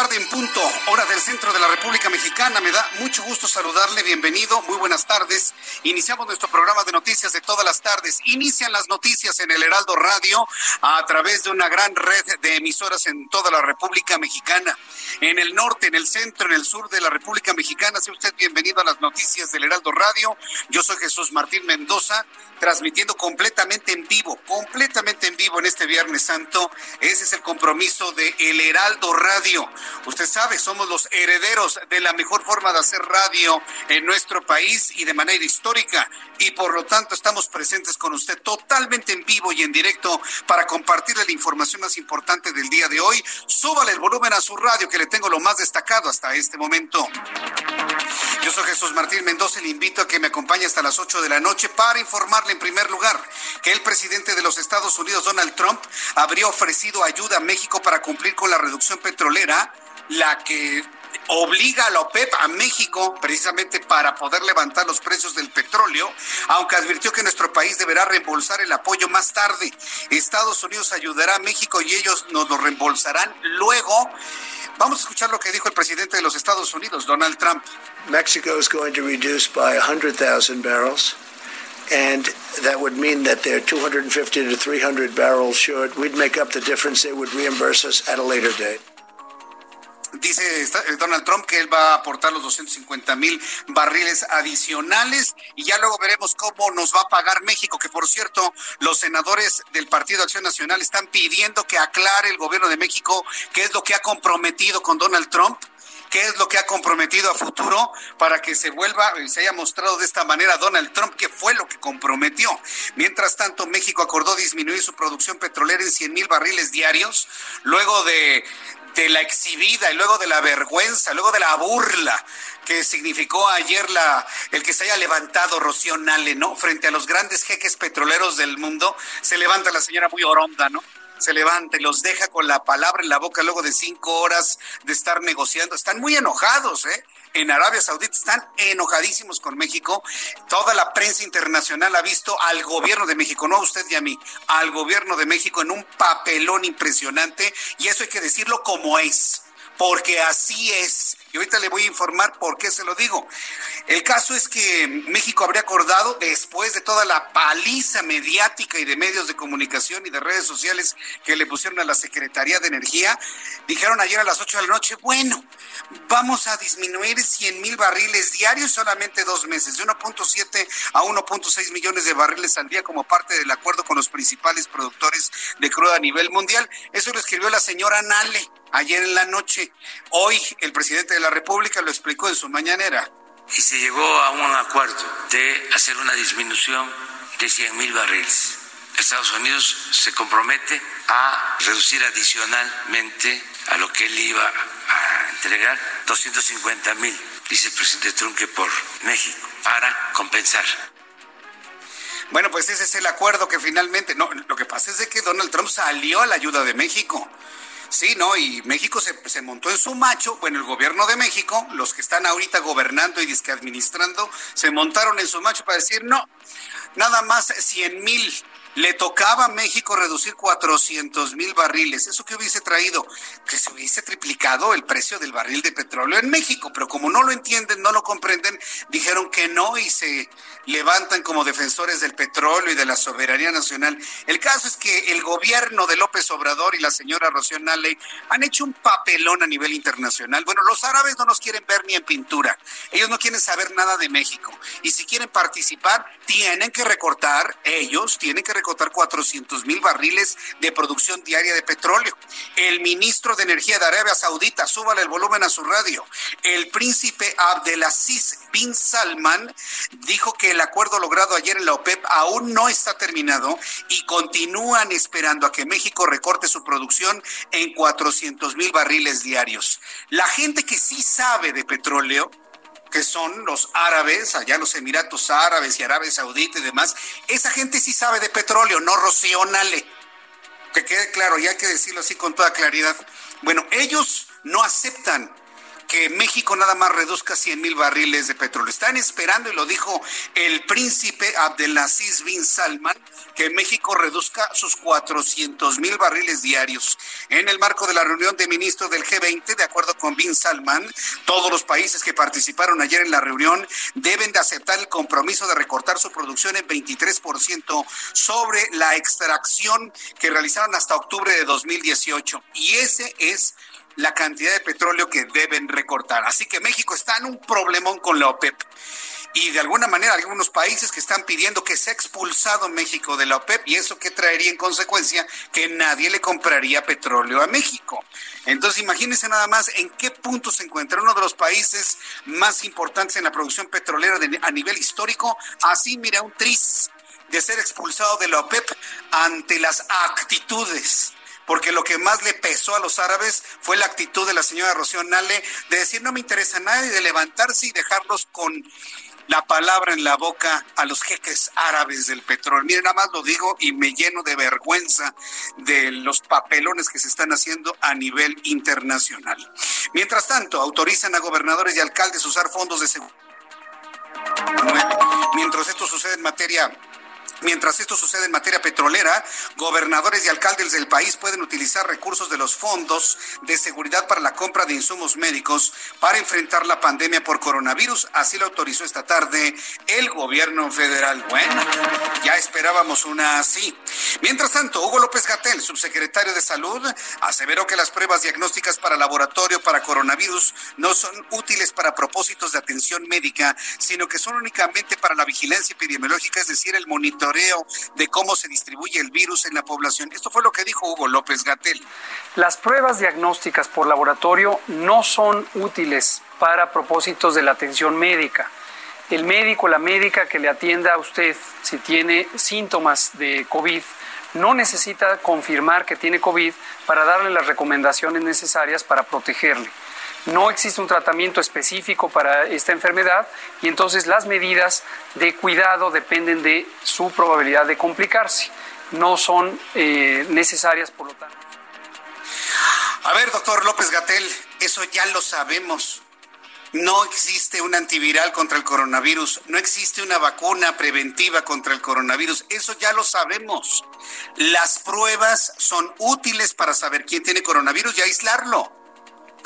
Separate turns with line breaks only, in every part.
Hora del centro de la República Mexicana. Me da mucho gusto saludarle. Bienvenido. Muy buenas tardes. Iniciamos nuestro programa de noticias de todas las tardes. Inician las noticias en el Heraldo Radio a través de una gran red de emisoras en toda la República Mexicana. En el norte, en el centro, en el sur de la República Mexicana. Sea usted bienvenido a las noticias del Heraldo Radio. Yo soy Jesús Martín Mendoza, transmitiendo completamente en vivo, completamente en vivo en este Viernes Santo. Ese es el compromiso de El Heraldo Radio. Usted sabe, somos los herederos de la mejor forma de hacer radio en nuestro país y de manera histórica. Y por lo tanto estamos presentes con usted totalmente en vivo y en directo para compartirle la información más importante del día de hoy. Súbale el volumen a su radio que le tengo lo más destacado hasta este momento. Yo soy Jesús Martín Mendoza y le invito a que me acompañe hasta las 8 de la noche para informarle en primer lugar que el presidente de los Estados Unidos, Donald Trump, habría ofrecido ayuda a México para cumplir con la reducción petrolera la que obliga a la OPEP a México precisamente para poder levantar los precios del petróleo, aunque advirtió que nuestro país deberá reembolsar el apoyo más tarde. Estados Unidos ayudará a México y ellos nos lo reembolsarán luego. Vamos a escuchar lo que dijo el presidente de los Estados Unidos, Donald Trump.
Mexico is going to reduce by 100,000 barrels. And that would mean that they're 250 to 300 barrels short. We'd make up the difference. They would reimburse us at a later date.
Dice eh, Donald Trump que él va a aportar los 250 mil barriles adicionales y ya luego veremos cómo nos va a pagar México, que por cierto, los senadores del Partido Acción Nacional están pidiendo que aclare el gobierno de México qué es lo que ha comprometido con Donald Trump qué es lo que ha comprometido a futuro para que se vuelva y se haya mostrado de esta manera Donald Trump, que fue lo que comprometió. Mientras tanto, México acordó disminuir su producción petrolera en 100 mil barriles diarios, luego de, de la exhibida y luego de la vergüenza, luego de la burla que significó ayer la, el que se haya levantado Rocío Nale, ¿no? Frente a los grandes jeques petroleros del mundo, se levanta la señora muy oronda, ¿no? se levanta y los deja con la palabra en la boca luego de cinco horas de estar negociando. Están muy enojados, ¿eh? En Arabia Saudita están enojadísimos con México. Toda la prensa internacional ha visto al gobierno de México, no a usted y a mí, al gobierno de México en un papelón impresionante y eso hay que decirlo como es, porque así es y ahorita le voy a informar por qué se lo digo. El caso es que México habría acordado, después de toda la paliza mediática y de medios de comunicación y de redes sociales que le pusieron a la Secretaría de Energía, dijeron ayer a las 8 de la noche, bueno, vamos a disminuir 100 mil barriles diarios solamente dos meses, de 1.7 a 1.6 millones de barriles al día como parte del acuerdo con los principales productores de crudo a nivel mundial. Eso lo escribió la señora Nale ayer en la noche. Hoy el presidente de la República lo explicó en su mañanera.
Y se llegó a un acuerdo de hacer una disminución de 100 mil barriles. Estados Unidos se compromete a reducir adicionalmente a lo que él iba a entregar 250 mil, dice el presidente Trump, que por México, para compensar.
Bueno, pues ese es el acuerdo que finalmente, no, lo que pasa es de que Donald Trump salió a la ayuda de México. Sí, ¿no? Y México se, se, montó en su macho, bueno, el gobierno de México, los que están ahorita gobernando y disque administrando, se montaron en su macho para decir, no, nada más 100 mil Le tocaba a México reducir 400 mil barriles. ¿Eso que hubiese traído? Que se hubiese triplicado el precio del barril de petróleo en México. Pero como no lo entienden, no lo comprenden, dijeron que no y se levantan como defensores del petróleo y de la soberanía nacional. El caso es que el gobierno de López Obrador y la señora Rocío Nale han hecho un papelón a nivel internacional. Bueno, los árabes no nos quieren ver ni en pintura. Ellos no quieren saber nada de México. Y si quieren participar, tienen que recortar, ellos tienen que recortar 400 mil barriles de producción diaria de petróleo. El ministro de Energía de Arabia Saudita, súbale el volumen a su radio. El príncipe Abdelaziz bin Salman dijo que el acuerdo logrado ayer en la OPEP aún no está terminado y continúan esperando a que México recorte su producción en 400 mil barriles diarios. La gente que sí sabe de petróleo, que son los árabes, allá los Emiratos Árabes y Arabia Saudita y demás, esa gente sí sabe de petróleo, no Rocío Nale. Que quede claro, y hay que decirlo así con toda claridad. Bueno, ellos no aceptan que México nada más reduzca 100 mil barriles de petróleo. Están esperando, y lo dijo el príncipe Abdelaziz bin Salman, que México reduzca sus 400 mil barriles diarios. En el marco de la reunión de ministros del G20, de acuerdo con bin Salman, todos los países que participaron ayer en la reunión deben de aceptar el compromiso de recortar su producción en 23% sobre la extracción que realizaron hasta octubre de 2018. Y ese es la cantidad de petróleo que deben recortar. Así que México está en un problemón con la OPEP. Y de alguna manera algunos países que están pidiendo que sea expulsado México de la OPEP y eso que traería en consecuencia que nadie le compraría petróleo a México. Entonces imagínense nada más en qué punto se encuentra uno de los países más importantes en la producción petrolera a nivel histórico. Así mira un tris de ser expulsado de la OPEP ante las actitudes porque lo que más le pesó a los árabes fue la actitud de la señora Rocío Nale de decir no me interesa nada y de levantarse y dejarlos con la palabra en la boca a los jeques árabes del petróleo. Miren, nada más lo digo y me lleno de vergüenza de los papelones que se están haciendo a nivel internacional. Mientras tanto, autorizan a gobernadores y alcaldes usar fondos de seguridad. Mientras esto sucede en materia Mientras esto sucede en materia petrolera, gobernadores y alcaldes del país pueden utilizar recursos de los fondos de seguridad para la compra de insumos médicos para enfrentar la pandemia por coronavirus. Así lo autorizó esta tarde el gobierno federal. Bueno, ya esperábamos una así. Mientras tanto, Hugo López Gatel, subsecretario de Salud, aseveró que las pruebas diagnósticas para laboratorio para coronavirus no son útiles para propósitos de atención médica, sino que son únicamente para la vigilancia epidemiológica, es decir, el monitoreo de cómo se distribuye el virus en la población. Esto fue lo que dijo Hugo López Gatel.
Las pruebas diagnósticas por laboratorio no son útiles para propósitos de la atención médica. El médico, la médica que le atienda a usted si tiene síntomas de COVID, no necesita confirmar que tiene COVID para darle las recomendaciones necesarias para protegerle no existe un tratamiento específico para esta enfermedad y entonces las medidas de cuidado dependen de su probabilidad de complicarse. No son eh, necesarias, por lo tanto.
A ver, doctor López Gatel, eso ya lo sabemos. No existe un antiviral contra el coronavirus, no existe una vacuna preventiva contra el coronavirus, eso ya lo sabemos. Las pruebas son útiles para saber quién tiene coronavirus y aislarlo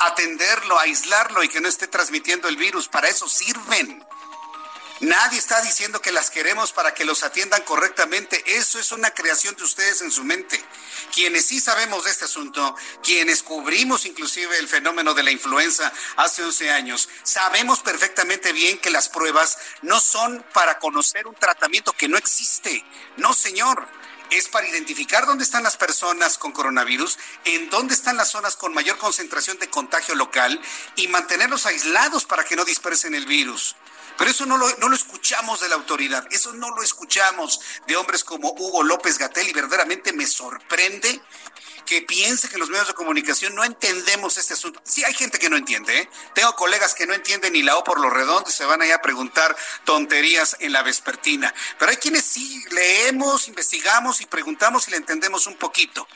atenderlo, aislarlo y que no esté transmitiendo el virus. Para eso sirven. Nadie está diciendo que las queremos para que los atiendan correctamente. Eso es una creación de ustedes en su mente. Quienes sí sabemos de este asunto, quienes cubrimos inclusive el fenómeno de la influenza hace 11 años, sabemos perfectamente bien que las pruebas no son para conocer un tratamiento que no existe. No, señor es para identificar dónde están las personas con coronavirus, en dónde están las zonas con mayor concentración de contagio local y mantenerlos aislados para que no dispersen el virus. Pero eso no lo, no lo escuchamos de la autoridad, eso no lo escuchamos de hombres como Hugo López Gatel y verdaderamente me sorprende que piense que los medios de comunicación no entendemos este asunto. Sí, hay gente que no entiende. ¿eh? Tengo colegas que no entienden ni la O por lo redondo y se van allá a preguntar tonterías en la vespertina. Pero hay quienes sí leemos, investigamos y preguntamos y le entendemos un poquito.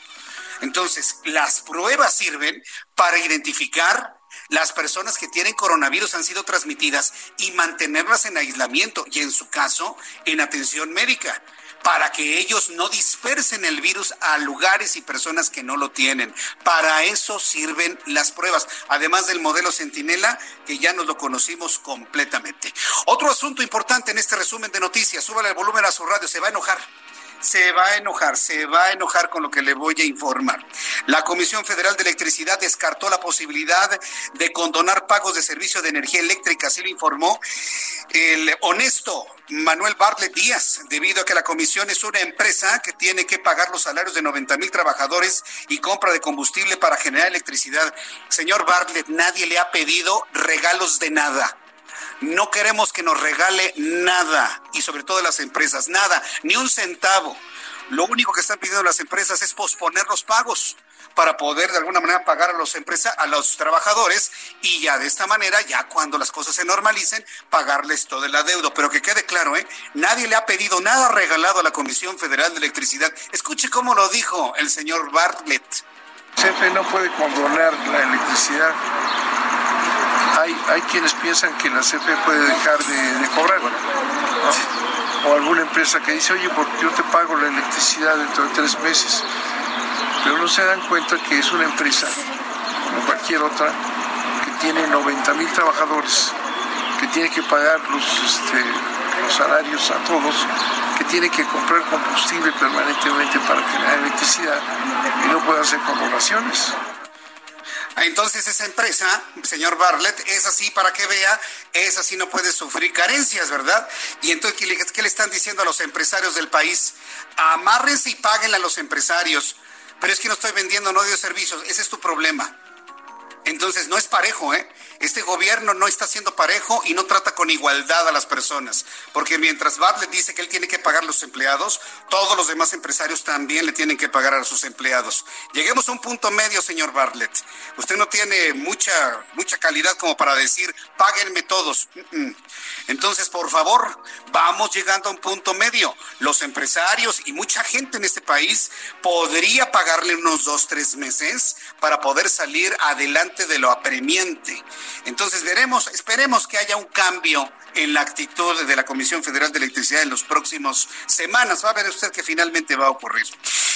Entonces, las pruebas sirven para identificar las personas que tienen coronavirus han sido transmitidas y mantenerlas en aislamiento y en su caso en atención médica para que ellos no dispersen el virus a lugares y personas que no lo tienen. Para eso sirven las pruebas, además del modelo Centinela, que ya nos lo conocimos completamente. Otro asunto importante en este resumen de noticias, súbale el volumen a su radio, se va a enojar se va a enojar, se va a enojar con lo que le voy a informar. La Comisión Federal de Electricidad descartó la posibilidad de condonar pagos de servicio de energía eléctrica, así lo informó el honesto Manuel Bartlett Díaz, debido a que la comisión es una empresa que tiene que pagar los salarios de 90 mil trabajadores y compra de combustible para generar electricidad. Señor Bartlett, nadie le ha pedido regalos de nada. No queremos que nos regale nada y sobre todo las empresas, nada, ni un centavo. Lo único que están pidiendo las empresas es posponer los pagos para poder de alguna manera pagar a los empresas, a los trabajadores y ya de esta manera, ya cuando las cosas se normalicen, pagarles todo el adeudo. Pero que quede claro, ¿eh? Nadie le ha pedido nada regalado a la Comisión Federal de Electricidad. Escuche cómo lo dijo el señor Bartlett.
CFE no puede condonar la electricidad hay, quienes piensan que la CFE puede dejar de, cobrar. O alguna empresa que dice, oye, porque yo te pago la electricidad dentro de tres meses. Pero no se dan cuenta que es una empresa, como cualquier otra, que tiene 90 mil trabajadores, que tiene que pagar los, este, los salarios a todos, que tiene que comprar combustible permanentemente para generar electricidad y no puede hacer condonaciones.
Entonces esa empresa, señor Bartlett, es así para que vea, es así no puede sufrir carencias, ¿verdad? Y entonces, ¿qué le, están diciendo a los empresarios del país? Amárrense y páguenle a los empresarios. Pero es que no estoy vendiendo, no dio servicios. Ese es tu problema. Entonces, no es parejo, ¿eh? Este gobierno no está siendo parejo y no trata con igualdad a las personas, porque mientras Bartlett dice que él tiene que pagar a los empleados, todos los demás empresarios también le tienen que pagar a sus empleados. Lleguemos a un punto medio, señor Bartlett. Usted no tiene mucha mucha calidad como para decir, páguenme todos. Entonces, por favor, vamos llegando a un punto medio. Los empresarios y mucha gente en este país podría pagarle unos dos, tres meses para poder salir adelante de lo apremiante. Entonces veremos, esperemos que haya un cambio en la actitud de la Comisión Federal de Electricidad en los próximos semanas. Va a ver usted que finalmente va a ocurrir.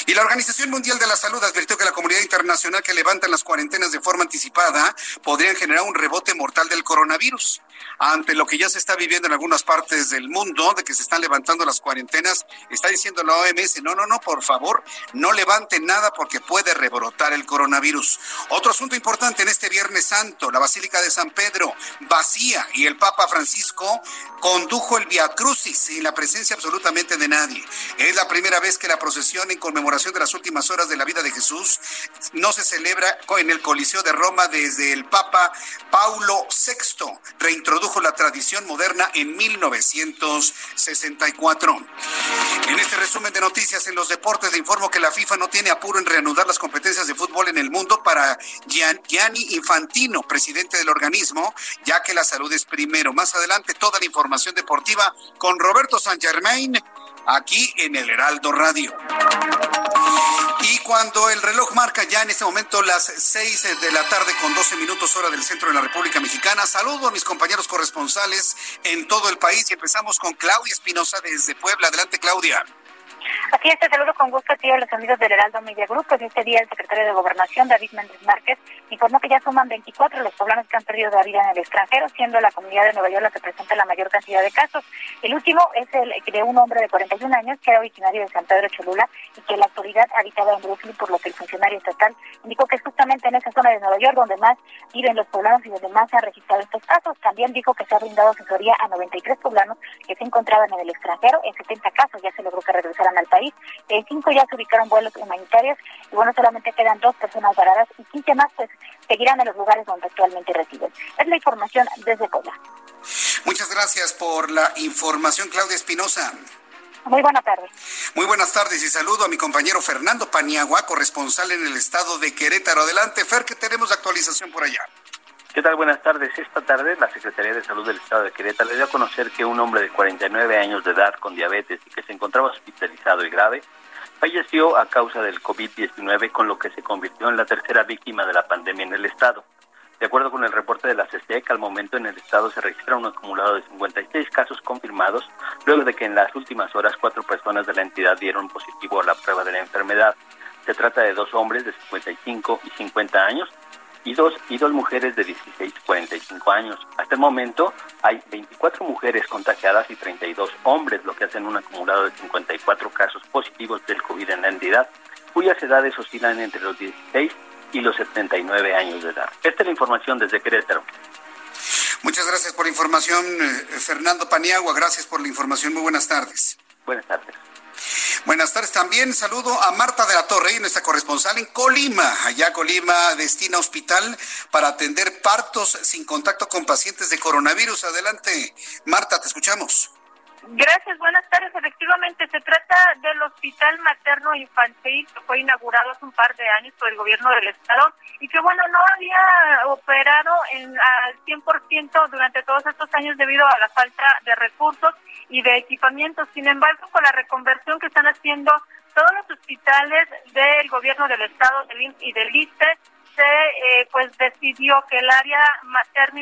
Y la Organización Mundial de la Salud advirtió que la comunidad internacional que levantan las cuarentenas de forma anticipada podrían generar un rebote mortal del coronavirus. Ante lo que ya se está viviendo en algunas partes del mundo, de que se están levantando las cuarentenas, está diciendo la OMS, no, no, no, por favor, no levanten nada porque puede rebrotar el coronavirus. Otro asunto importante en este Viernes Santo, la Basílica de San Pedro vacía y el Papa Francisco condujo el Via Crucis sin la presencia absolutamente de nadie. Es la primera vez que la procesión en conmemoración de las últimas horas de la vida de Jesús no se celebra en el Coliseo de Roma desde el Papa Paulo VI. Reintrodujo la tradición moderna en 1964. En este resumen de noticias en los deportes le informo que la FIFA no tiene apuro en reanudar las competencias de fútbol en el mundo para Gianni Infantino, presidente del organismo, ya que la salud es primero. Más adelante toda la información deportiva con Roberto San Germain aquí en el Heraldo Radio. Cuando el reloj marca ya en este momento las 6 de la tarde con 12 minutos hora del centro de la República Mexicana, saludo a mis compañeros corresponsales en todo el país y empezamos con Claudia Espinosa desde Puebla. Adelante, Claudia.
Aquí este saludo con gusto a los amigos del Heraldo Media Group. Pues este día el secretario de Gobernación, David Méndez Márquez, informó que ya suman 24 los poblanos que han perdido la vida en el extranjero, siendo la comunidad de Nueva York la que presenta la mayor cantidad de casos. El último es el de un hombre de 41 años que era originario de San Pedro Cholula y que la actualidad habitaba en Brooklyn, por lo que el funcionario estatal indicó que es justamente en esa zona de Nueva York donde más viven los poblanos y donde más se han registrado estos casos. También dijo que se ha brindado asesoría a 93 poblanos que se encontraban en el extranjero. En 70 casos ya se logró que regresaran al país. En cinco ya se ubicaron vuelos humanitarios y bueno, solamente quedan dos personas varadas y 15 más pues seguirán en los lugares donde actualmente residen. Es la información desde Puebla.
Muchas gracias por la información, Claudia Espinosa.
Muy buenas tardes.
Muy buenas tardes y saludo a mi compañero Fernando Paniagua, corresponsal en el estado de Querétaro. Adelante, Fer, que tenemos actualización por allá.
¿Qué tal? Buenas tardes. Esta tarde la Secretaría de Salud del Estado de Querétaro le dio a conocer que un hombre de 49 años de edad con diabetes y que se encontraba hospitalizado y grave falleció a causa del COVID-19, con lo que se convirtió en la tercera víctima de la pandemia en el Estado. De acuerdo con el reporte de la CSTEC, al momento en el estado se registra un acumulado de 56 casos confirmados, luego de que en las últimas horas cuatro personas de la entidad dieron positivo a la prueba de la enfermedad. Se trata de dos hombres de 55 y 50 años y dos, y dos mujeres de 16 y 45 años. Hasta el momento hay 24 mujeres contagiadas y 32 hombres, lo que hacen un acumulado de 54 casos positivos del COVID en la entidad, cuyas edades oscilan entre los 16 y los 79 años de edad. Esta es la información desde Querétaro.
Muchas gracias por la información, eh, Fernando Paniagua. Gracias por la información. Muy buenas tardes.
Buenas tardes.
Buenas tardes también. Saludo a Marta de la Torre, nuestra corresponsal en Colima. Allá Colima destina hospital para atender partos sin contacto con pacientes de coronavirus. Adelante, Marta, te escuchamos.
Gracias, buenas tardes. Efectivamente, se trata del Hospital Materno Infantil que fue inaugurado hace un par de años por el gobierno del Estado y que, bueno, no había operado en, al 100% durante todos estos años debido a la falta de recursos y de equipamiento. Sin embargo, con la reconversión que están haciendo todos los hospitales del gobierno del Estado del y del ISTE, se eh, pues decidió que el área materno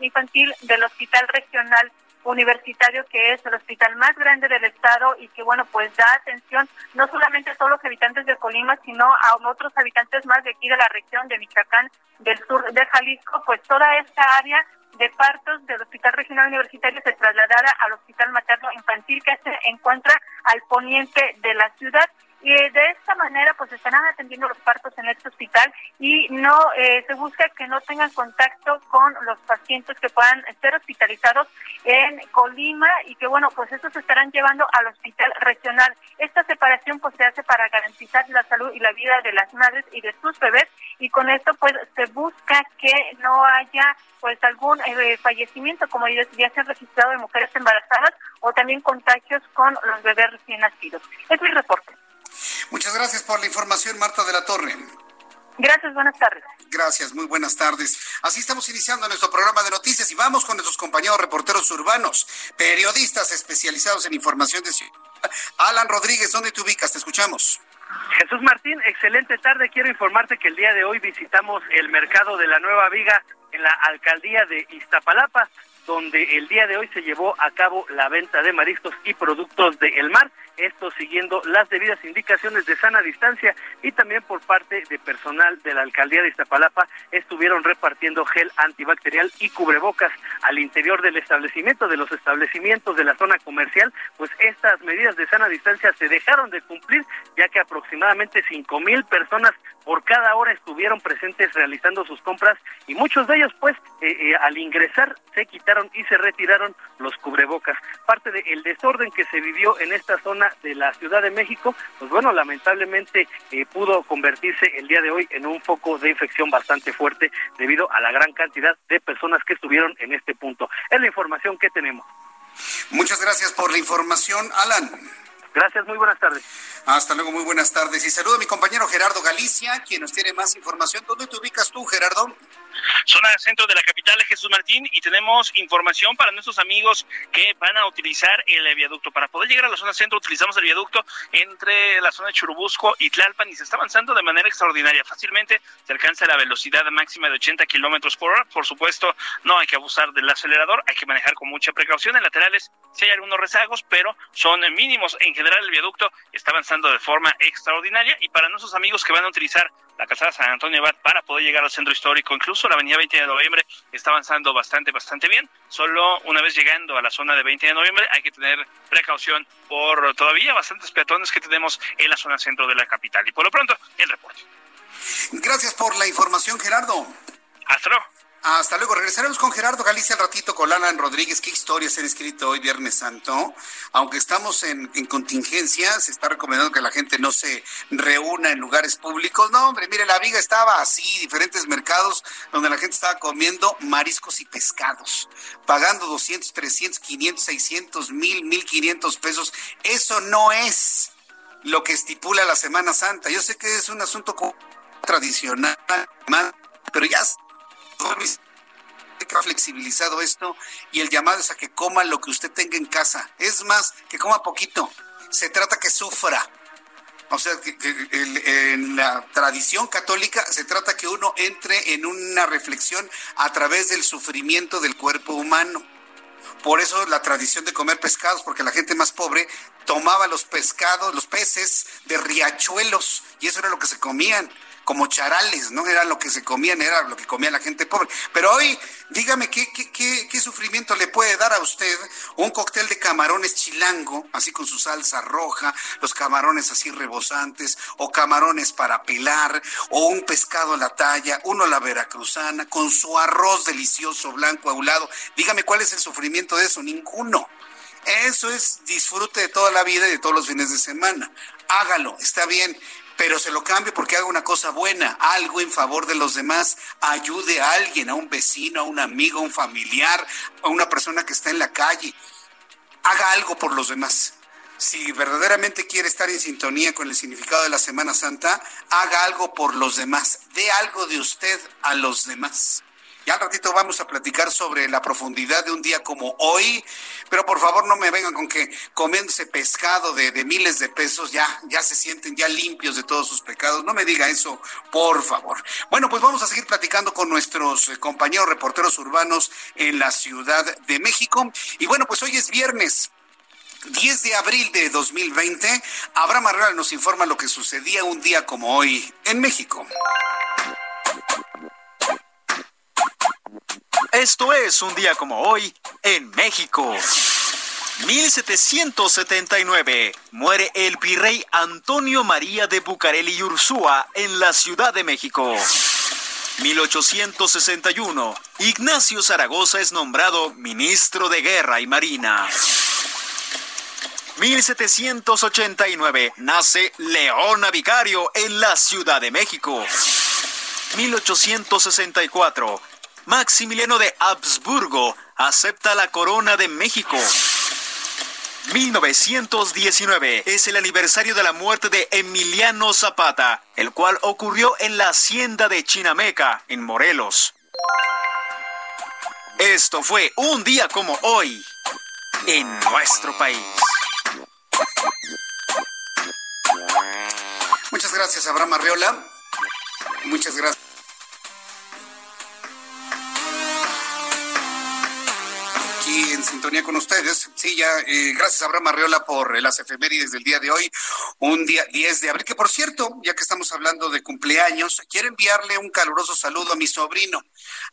infantil del Hospital Regional universitario que es el hospital más grande del estado y que bueno pues da atención no solamente a todos los habitantes de Colima sino a otros habitantes más de aquí de la región de Michoacán del sur de Jalisco pues toda esta área de partos del Hospital Regional Universitario se trasladará al Hospital Materno Infantil que se encuentra al poniente de la ciudad y de esta manera pues estarán atendiendo los partos en este hospital y no eh, se busca que no tengan contacto con los pacientes que puedan ser hospitalizados en Colima y que bueno pues estos se estarán llevando al hospital regional. Esta separación pues se hace para garantizar la salud y la vida de las madres y de sus bebés y con esto pues se busca que no haya pues algún eh, fallecimiento como ya, ya se ha registrado de mujeres embarazadas o también contagios con los bebés recién nacidos. Es mi reporte
Muchas gracias por la información, Marta de la Torre.
Gracias, buenas tardes.
Gracias, muy buenas tardes. Así estamos iniciando nuestro programa de noticias y vamos con nuestros compañeros reporteros urbanos, periodistas especializados en información de ciudad. Alan Rodríguez, ¿dónde te ubicas? Te escuchamos.
Jesús Martín, excelente tarde. Quiero informarte que el día de hoy visitamos el mercado de la Nueva Viga en la alcaldía de Iztapalapa, donde el día de hoy se llevó a cabo la venta de mariscos y productos del mar esto siguiendo las debidas indicaciones de sana distancia y también por parte de personal de la alcaldía de Iztapalapa estuvieron repartiendo gel antibacterial y cubrebocas al interior del establecimiento, de los establecimientos de la zona comercial, pues estas medidas de sana distancia se dejaron de cumplir ya que aproximadamente cinco mil personas por cada hora estuvieron presentes realizando sus compras y muchos de ellos pues eh, eh, al ingresar se quitaron y se retiraron los cubrebocas. Parte del desorden que se vivió en esta zona de la Ciudad de México, pues bueno, lamentablemente eh, pudo convertirse el día de hoy en un foco de infección bastante fuerte debido a la gran cantidad de personas que estuvieron en este punto. Es la información que tenemos.
Muchas gracias por la información, Alan.
Gracias, muy buenas tardes.
Hasta luego, muy buenas tardes. Y saludo a mi compañero Gerardo Galicia, quien nos tiene más información. ¿Dónde te ubicas tú, Gerardo?
Zona centro de la capital, Jesús Martín, y tenemos información para nuestros amigos que van a utilizar el viaducto. Para poder llegar a la zona centro utilizamos el viaducto entre la zona de Churubusco y Tlalpan y se está avanzando de manera extraordinaria. Fácilmente se alcanza la velocidad máxima de 80 kilómetros por hora. Por supuesto, no hay que abusar del acelerador, hay que manejar con mucha precaución. En laterales sí hay algunos rezagos, pero son mínimos. En general, el viaducto está avanzando de forma extraordinaria y para nuestros amigos que van a utilizar la calzada San Antonio Abad para poder llegar al centro histórico, incluso la avenida 20 de noviembre está avanzando bastante, bastante bien. Solo una vez llegando a la zona de 20 de noviembre hay que tener precaución por todavía bastantes peatones que tenemos en la zona centro de la capital. Y por lo pronto, el reporte.
Gracias por la información, Gerardo.
Hasta luego.
Hasta luego. Regresaremos con Gerardo Galicia al ratito, con Alan Rodríguez. ¿Qué historias han escrito hoy, Viernes Santo? Aunque estamos en, en, contingencia, se está recomendando que la gente no se reúna en lugares públicos. No, hombre, mire, la viga estaba así, diferentes mercados donde la gente estaba comiendo mariscos y pescados, pagando 200, 300, 500, 600, 1000, 1500 pesos. Eso no es lo que estipula la Semana Santa. Yo sé que es un asunto tradicional, pero ya ha flexibilizado esto y el llamado es a que coma lo que usted tenga en casa. Es más, que coma poquito. Se trata que sufra. O sea, que, en la tradición católica se trata que uno entre en una reflexión a través del sufrimiento del cuerpo humano. Por eso la tradición de comer pescados, porque la gente más pobre tomaba los pescados, los peces de riachuelos, y eso era lo que se comían como charales, ¿no? Era lo que se comían, era lo que comía la gente pobre. Pero hoy, dígame, ¿qué, qué, qué, sufrimiento le puede dar a usted un cóctel de camarones chilango, así con su salsa roja, los camarones así rebosantes, o camarones para pelar, o un pescado a la talla, uno a la veracruzana, con su arroz delicioso blanco a un lado? Dígame, ¿cuál es el sufrimiento de eso? Ninguno. Eso es disfrute de toda la vida y de todos los fines de semana. Hágalo, está bien pero se lo cambio porque haga una cosa buena, algo en favor de los demás, ayude a alguien, a un vecino, a un amigo, a un familiar, a una persona que está en la calle. Haga algo por los demás. Si verdaderamente quiere estar en sintonía con el significado de la Semana Santa, haga algo por los demás, dé algo de usted a los demás. Ya al ratito vamos a platicar sobre la profundidad de un día como hoy, pero por favor no me vengan con que comiéndose pescado de, miles de pesos ya, ya se sienten ya limpios de todos sus pecados. No me diga eso, por favor. Bueno, pues vamos a seguir platicando con nuestros eh, compañeros reporteros urbanos en la Ciudad de México. Y bueno, pues hoy es viernes. 10 de abril de 2020, Abraham Arreola nos informa lo que sucedía un día como hoy en México.
Esto es un día como hoy en México. 1779 muere el virrey Antonio María de Bucareli y Ursúa en la Ciudad de México. 1861 Ignacio Zaragoza es nombrado ministro de Guerra y Marina. 1789 nace Leona Vicario en la Ciudad de México. 1864 Maximiliano de Habsburgo acepta la corona de México. 1919 es el aniversario de la muerte de Emiliano Zapata, el cual ocurrió en la hacienda de Chinameca, en Morelos. Esto fue un día como hoy en nuestro país.
Muchas gracias, Abraham Arreola. Muchas gracias. En sintonía con ustedes. Sí, ya, eh, gracias Abraham Arreola por las efemérides del día de hoy, un día 10 de abril, que por cierto, ya que estamos hablando de cumpleaños, quiero enviarle un caluroso saludo a mi sobrino,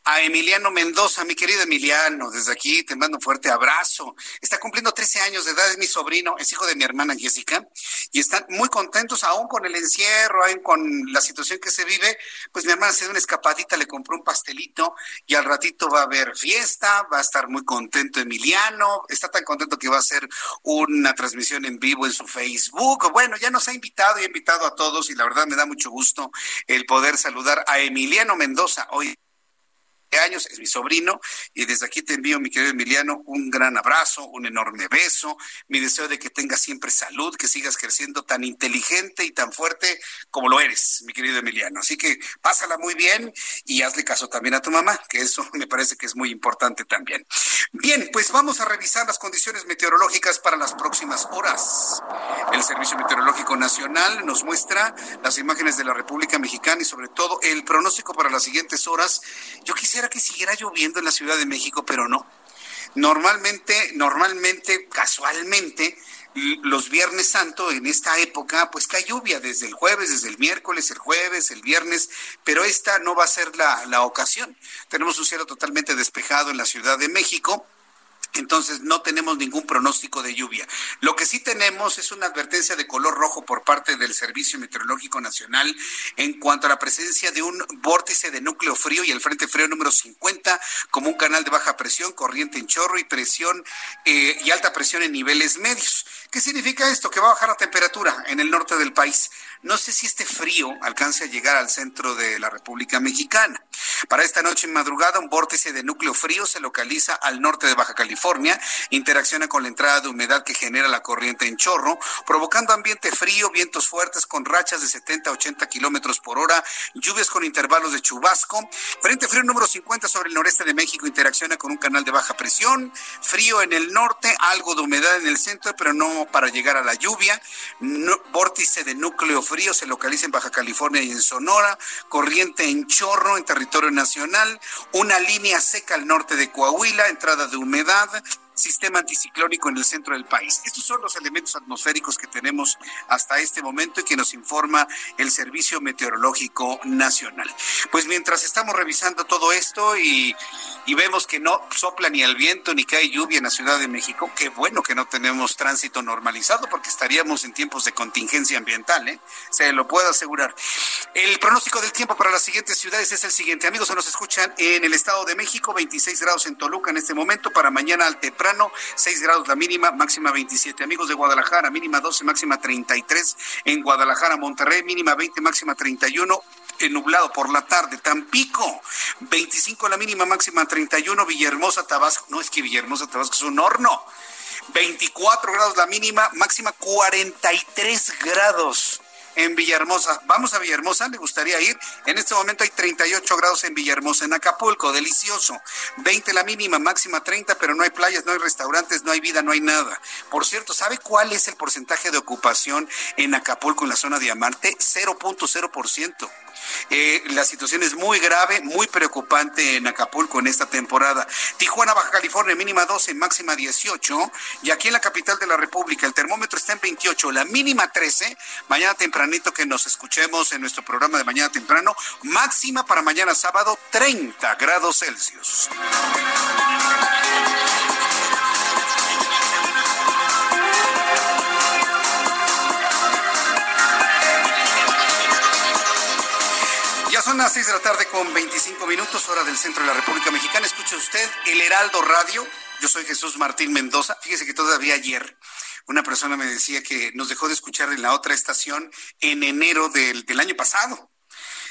a Emiliano Mendoza, mi querido Emiliano, desde aquí te mando un fuerte abrazo. Está cumpliendo 13 años de edad, es mi sobrino, es hijo de mi hermana Jessica, y están muy contentos aún con el encierro, aún con la situación que se vive. Pues mi hermana se dio una escapadita, le compró un pastelito y al ratito va a haber fiesta, va a estar muy contento Emiliano, está tan contento que va a hacer una transmisión en vivo en su Facebook. Bueno, ya nos ha invitado y ha invitado a todos y la verdad me da mucho gusto el poder saludar a Emiliano Mendoza hoy años, es mi sobrino, y desde aquí te envío, mi querido Emiliano, un gran abrazo, un enorme beso, mi deseo de que tengas siempre salud, que sigas creciendo tan inteligente y tan fuerte como lo eres, mi querido Emiliano. Así que pásala muy bien y hazle caso también a tu mamá, que eso me parece que es muy importante también. Bien, pues vamos a revisar las condiciones meteorológicas para las próximas horas. El Servicio Meteorológico Nacional nos muestra las imágenes de la República Mexicana y sobre todo el pronóstico para las siguientes horas. Yo quisiera que siguiera lloviendo en la Ciudad de México, pero no. Normalmente, normalmente, casualmente, los Viernes Santo en esta época, pues cae lluvia desde el jueves, desde el miércoles, el jueves, el viernes, pero esta no va a ser la, la ocasión. Tenemos un cielo totalmente despejado en la Ciudad de México entonces no tenemos ningún pronóstico de lluvia. Lo que sí tenemos es una advertencia de color rojo por parte del Servicio Meteorológico Nacional en cuanto a la presencia de un vórtice de núcleo frío y el frente frío número 50 como un canal de baja presión, corriente en chorro y presión eh, y alta presión en niveles medios. ¿Qué significa esto? Que va a bajar la temperatura en el norte del país. No sé si este frío alcance a llegar al centro de la República Mexicana. Para esta noche en madrugada, un vórtice de núcleo frío se localiza al norte de Baja California, interacciona con la entrada de humedad que genera la corriente en chorro, provocando ambiente frío, vientos fuertes con rachas de 70 a 80 kilómetros por hora, lluvias con intervalos de chubasco. Frente frío número 50 sobre el noreste de México interacciona con un canal de baja presión, frío en el norte, algo de humedad en el centro, pero no para llegar a la lluvia. vórtice de núcleo frío se localiza en Baja California y en Sonora, corriente en chorro en territorio nacional, una línea seca al norte de Coahuila, entrada de humedad, sistema anticiclónico en el centro del país. Estos son los elementos atmosféricos que tenemos hasta este momento y que nos informa el Servicio Meteorológico Nacional. Pues mientras estamos revisando todo esto y, vemos que no sopla ni el viento ni cae lluvia en la Ciudad de México, qué bueno que no tenemos tránsito normalizado porque estaríamos en tiempos de contingencia ambiental, ¿eh? se lo puedo asegurar. El pronóstico del tiempo para las siguientes ciudades es el siguiente. Amigos, se nos escuchan en el Estado de México, 26 grados en Toluca en este momento, para mañana al 6 grados la mínima, máxima 27. Amigos de Guadalajara, mínima 12, máxima 33. En Guadalajara, Monterrey, mínima 20, máxima 31 nublado por la tarde. Tampico, 25 la mínima, máxima 31. Villahermosa, Tabasco. No es que Villahermosa, Tabasco es un horno. 24 grados la mínima, máxima 43 grados en Villahermosa. Vamos a Villahermosa, le gustaría ir. En este momento hay 38 grados en Villahermosa, en Acapulco, delicioso. 20 la mínima, máxima 30, pero no hay playas, no hay restaurantes, no hay vida, no hay nada. Por cierto, ¿sabe cuál es el porcentaje de ocupación en Acapulco, en la zona Diamante? 0.0%. Eh, la situación es muy grave, muy preocupante en Acapulco en esta temporada. Tijuana, Baja California, mínima 12, máxima 18. Y aquí en la capital de la República, el termómetro está en 28, la mínima 13. Mañana tempranito que nos escuchemos en nuestro programa de mañana temprano. Máxima para mañana sábado, 30 grados Celsius. Son las 6 de la tarde con 25 minutos, hora del centro de la República Mexicana. Escucha usted el Heraldo Radio. Yo soy Jesús Martín Mendoza. Fíjese que todavía ayer una persona me decía que nos dejó de escuchar en la otra estación en enero del, del año pasado.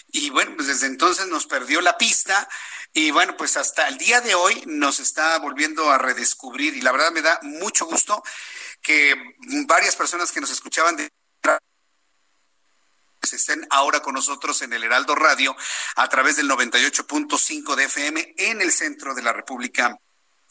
Y bueno, pues desde entonces nos perdió la pista. Y bueno, pues hasta el día de hoy nos está volviendo a redescubrir. Y la verdad me da mucho gusto que varias personas que nos escuchaban de estén ahora con nosotros en el Heraldo Radio a través del 98.5 de FM en el centro de la República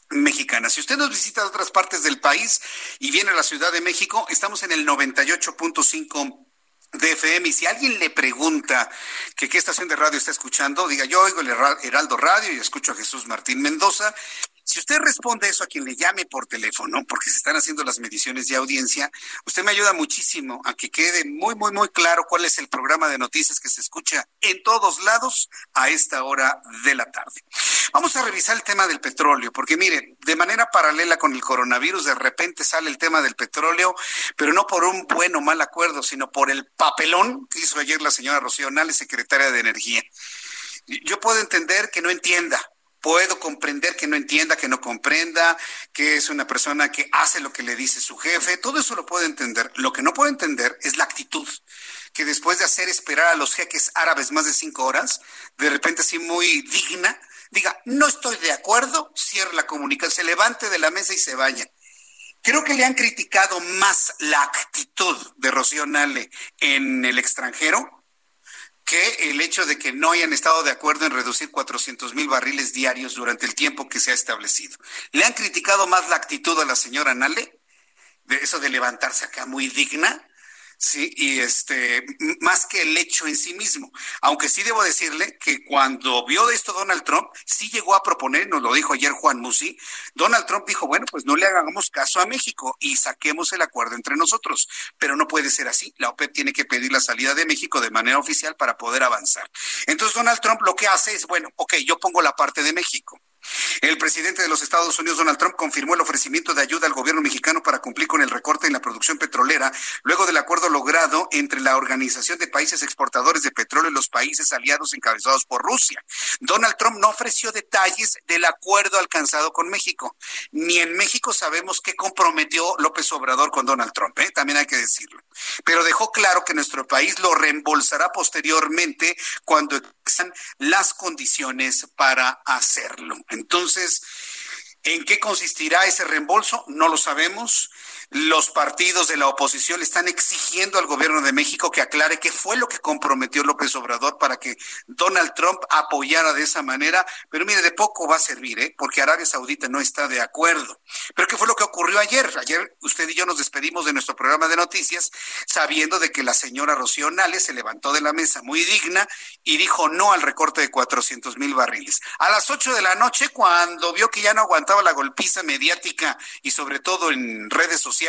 mexicana. Si usted nos visita de otras partes del país y viene a la Ciudad de México, estamos en el 98.5 de FM. Y si alguien le pregunta que qué estación de radio está escuchando, diga yo oigo el Heraldo Radio y escucho a Jesús Martín Mendoza si usted responde eso a quien le llame por teléfono, porque se están haciendo las mediciones de audiencia, usted me ayuda muchísimo a que quede muy, muy, muy claro cuál es el programa de noticias que se escucha en todos lados a esta hora de la tarde. Vamos a revisar el tema del petróleo, porque mire, de manera paralela con el coronavirus, de repente sale el tema del petróleo, pero no por un buen o mal acuerdo, sino por el papelón que hizo ayer la señora Rocío Nales, secretaria de Energía. Yo puedo entender que no entienda, puedo comprender que no entienda, que no comprenda, que es una persona que hace lo que le dice su jefe, todo eso lo puedo entender. Lo que no puedo entender es la actitud, que después de hacer esperar a los jeques árabes más de cinco horas, de repente así muy digna, diga, no estoy de acuerdo, cierre la comunicación, se levante de la mesa y se vaya. Creo que le han criticado más la actitud de Rocío Nale en el extranjero que el hecho de que no hayan estado de acuerdo en reducir 400 mil barriles diarios durante el tiempo que se ha establecido. ¿Le han criticado más la actitud a la señora Nale? De eso de levantarse acá muy digna Sí, y este, más que el hecho en sí mismo. Aunque sí debo decirle que cuando vio de esto Donald Trump, sí llegó a proponer, nos lo dijo ayer Juan Musi, Donald Trump dijo, bueno, pues no le hagamos caso a México y saquemos el acuerdo entre nosotros. Pero no puede ser así. La OPEP tiene que pedir la salida de México de manera oficial para poder avanzar. Entonces Donald Trump lo que hace es, bueno, ok, yo pongo la parte de México. El presidente de los Estados Unidos, Donald Trump, confirmó el ofrecimiento de ayuda al gobierno mexicano para cumplir con el recorte en la producción petrolera, luego del acuerdo logrado entre la Organización de Países Exportadores de Petróleo y los países aliados encabezados por Rusia. Donald Trump no ofreció detalles del acuerdo alcanzado con México. Ni en México sabemos qué comprometió López Obrador con Donald Trump, ¿eh? también hay que decirlo. Pero dejó claro que nuestro país lo reembolsará posteriormente cuando existan las condiciones para hacerlo. Entonces, ¿en qué consistirá ese reembolso? No lo sabemos. Los partidos de la oposición están exigiendo al gobierno de México que aclare qué fue lo que comprometió López Obrador para que Donald Trump apoyara de esa manera. Pero mire, de poco va a servir, ¿eh? porque Arabia Saudita no está de acuerdo. Pero ¿qué fue lo que ocurrió ayer? Ayer usted y yo nos despedimos de nuestro programa de noticias sabiendo de que la señora Rocío Nales se levantó de la mesa muy digna y dijo no al recorte de 400 mil barriles. A las 8 de la noche, cuando vio que ya no aguantaba la golpiza mediática y sobre todo en redes sociales,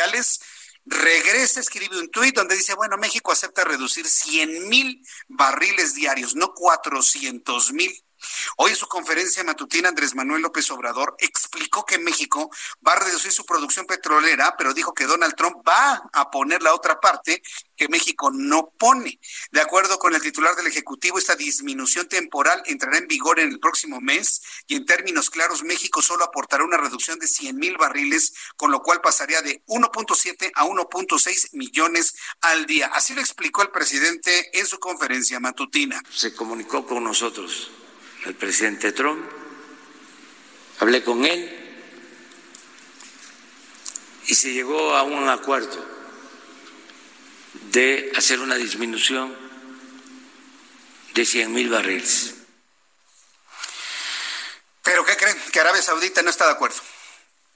regresa, escribe un tuit donde dice, bueno, México acepta reducir 100 mil barriles diarios, no 400 mil. Hoy en su conferencia matutina, Andrés Manuel López Obrador explicó que México va a reducir su producción petrolera, pero dijo que Donald Trump va a poner la otra parte que México no pone. De acuerdo con el titular del Ejecutivo, esta disminución temporal entrará en vigor en el próximo mes y en términos claros, México solo aportará una reducción de 100 mil barriles, con lo cual pasaría de 1.7 a 1.6 millones al día. Así lo explicó el presidente en su conferencia matutina.
Se comunicó con nosotros el presidente Trump, hablé con él y se llegó a un acuerdo de hacer una disminución de 100 mil barriles.
¿Pero qué creen? Que Arabia Saudita no está de acuerdo.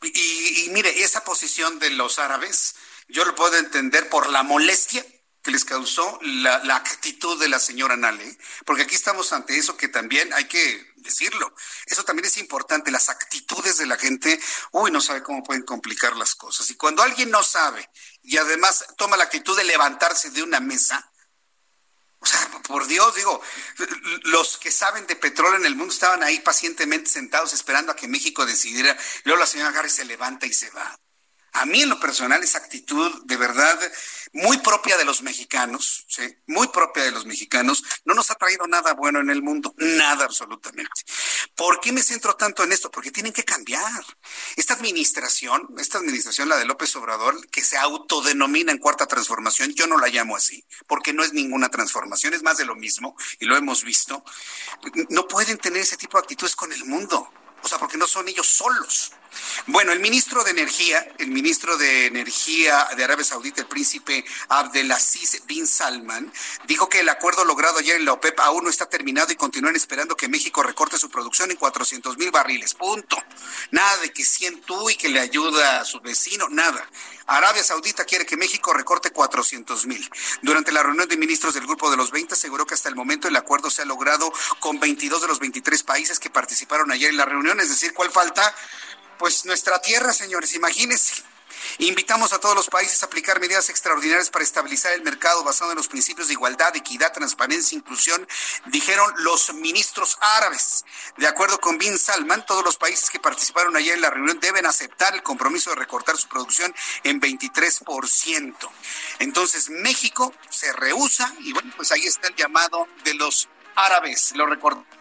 Y, mire, esa posición de los árabes, yo lo puedo entender por la molestia que les causó la, actitud de la señora Nale, porque aquí estamos ante eso que también hay que decirlo. Eso también es importante, las actitudes de la gente, uy, no sabe cómo pueden complicar las cosas. Y cuando alguien no sabe y además toma la actitud de levantarse de una mesa, o sea, por Dios, digo, los que saben de petróleo en el mundo estaban ahí pacientemente sentados esperando a que México decidiera. Luego la señora Garry se levanta y se va. A mí en lo personal esa actitud de verdad muy propia de los mexicanos, ¿sí? muy propia de los mexicanos, no nos ha traído nada bueno en el mundo, nada absolutamente. ¿Por qué me centro tanto en esto? Porque tienen que cambiar. Esta administración, esta administración, la de López Obrador, que se autodenomina en cuarta transformación, yo no la llamo así, porque no es ninguna transformación, es más de lo mismo, y lo hemos visto, no pueden tener ese tipo de actitudes con el mundo. O sea, porque no son ellos solos. Bueno, el ministro de Energía, el ministro de Energía de Arabia Saudita, el príncipe Abdelaziz bin Salman, dijo que el acuerdo logrado ayer en la OPEP aún no está terminado y continúan esperando que México recorte su producción en 400 mil barriles. Punto. Nada de que 100 tú y que le ayuda a su vecino, nada. Arabia Saudita quiere que México recorte 400 mil. Durante la reunión de ministros del Grupo de los 20 aseguró que hasta el momento el acuerdo se ha logrado con 22 de los 23 países que participaron ayer en la reunión. Es decir, ¿cuál falta? Pues nuestra tierra, señores, imagínense. Invitamos a todos los países a aplicar medidas extraordinarias para estabilizar el mercado basado en los principios de igualdad, equidad, transparencia, inclusión, dijeron los ministros árabes. De acuerdo con Bin Salman, todos los países que participaron ayer en la reunión deben aceptar el compromiso de recortar su producción en 23%. Entonces México se rehúsa y bueno, pues ahí está el llamado de los árabes. Lo recortamos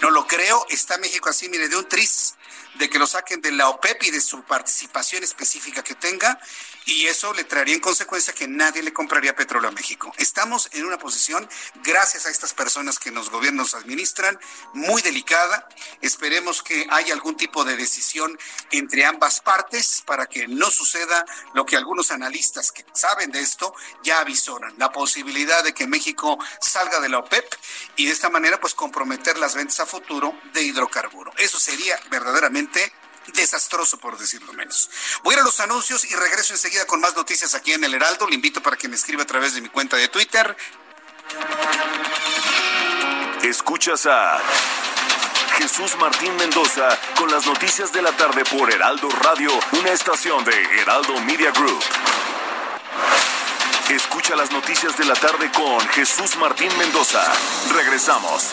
no lo creo, está México así, mire, de un tris de que lo saquen de la OPEP y de su participación específica que tenga y eso le traería en consecuencia que nadie le compraría petróleo a México. Estamos en una posición, gracias a estas personas que los gobiernos administran, muy delicada. Esperemos que haya algún tipo de decisión entre ambas partes para que no suceda lo que algunos analistas que saben de esto ya avisoran, la posibilidad de que México salga de la OPEP y de esta manera pues comprometer las ventas a futuro de hidrocarburo. Eso sería verdaderamente desastroso, por decirlo menos. Voy a los anuncios y regreso enseguida con más noticias aquí en El Heraldo. Le invito para que me escriba a través de mi cuenta de Twitter.
Escuchas a Jesús Martín Mendoza con las noticias de la tarde por Heraldo Radio, una estación de Heraldo Media Group. Escucha las noticias de la tarde con Jesús Martín Mendoza. Regresamos.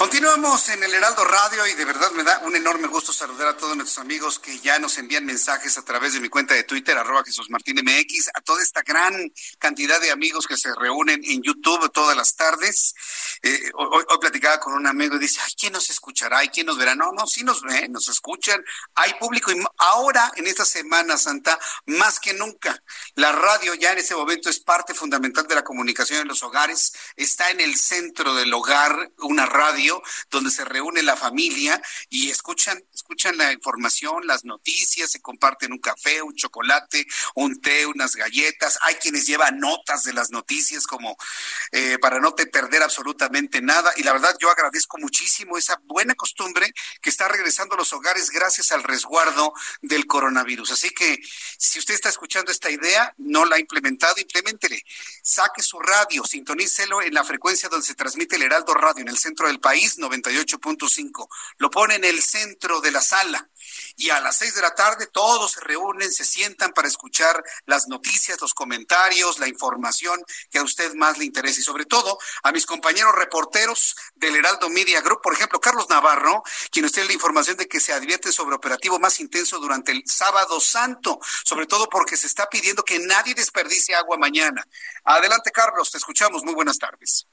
Continuamos en el Heraldo Radio y de verdad me da un enorme gusto saludar a todos nuestros amigos que ya nos envían mensajes a través de mi cuenta de Twitter, arroba Jesús Martín MX, a toda esta gran cantidad de amigos que se reúnen en YouTube todas las tardes. Eh, hoy, platicaba con un amigo y dice, ay, ¿quién nos escuchará? ¿Y quién nos verá? No, no, sí nos ven, nos escuchan, hay público y ahora en esta Semana Santa, más que nunca, la radio ya en ese momento es parte fundamental de la comunicación en los hogares, está en el centro del hogar una radio donde se reúne la familia y escuchan, escuchan la información, las noticias, se comparten un café, un chocolate, un té, unas galletas. Hay quienes llevan notas de las noticias como eh, para no te perder absolutamente nada. Y la verdad, yo agradezco muchísimo esa buena costumbre que está regresando a los hogares gracias al resguardo del coronavirus. Así que si usted está escuchando esta idea, no la ha implementado, implementele. Saque su radio, sintonícelo en la frecuencia donde se transmite el Heraldo Radio en el centro del país 98.5. Lo pone en el centro de la sala y a las seis de la tarde todos se reúnen, se sientan para escuchar las noticias, los comentarios, la información que a usted más le interese y sobre todo a mis compañeros reporteros del Heraldo Media Group, por ejemplo, Carlos Navarro, quien usted la información de que se advierte sobre operativo más intenso durante el sábado santo, sobre todo porque se está pidiendo que nadie desperdicie agua mañana. Adelante, Carlos, te escuchamos. Muy buenas tardes.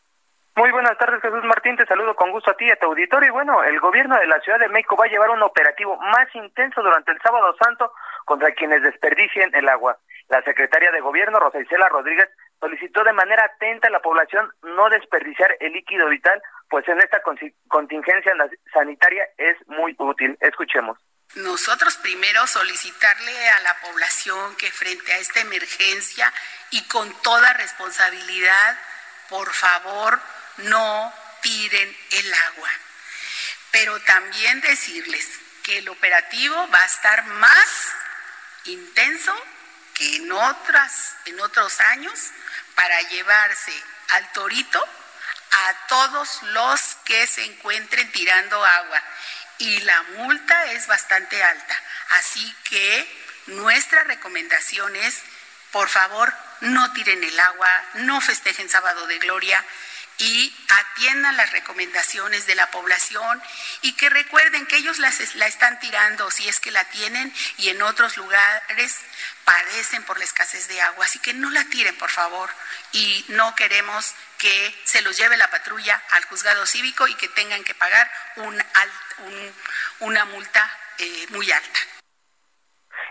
Muy buenas tardes, Jesús Martín. Te saludo con gusto a ti y a tu auditorio. Y bueno, el gobierno de la Ciudad de México va a llevar un operativo más intenso durante el Sábado Santo contra quienes desperdicien el agua. La secretaria de Gobierno, Rosa Isela Rodríguez, solicitó de manera atenta a la población no desperdiciar el líquido vital, pues en esta contingencia sanitaria es muy útil. Escuchemos.
Nosotros primero solicitarle a la población que frente a esta emergencia y con toda responsabilidad, por favor, no tiren el agua. Pero también decirles que el operativo va a estar más intenso que en otras en otros años para llevarse al torito a todos los que se encuentren tirando agua y la multa es bastante alta. Así que nuestra recomendación es, por favor, no tiren el agua, no festejen sábado de gloria y atiendan las recomendaciones de la población y que recuerden que ellos la están tirando si es que la tienen y en otros lugares padecen por la escasez de agua. Así que no la tiren, por favor, y no queremos que se los lleve la patrulla al juzgado cívico y que tengan que pagar un, una multa eh, muy alta.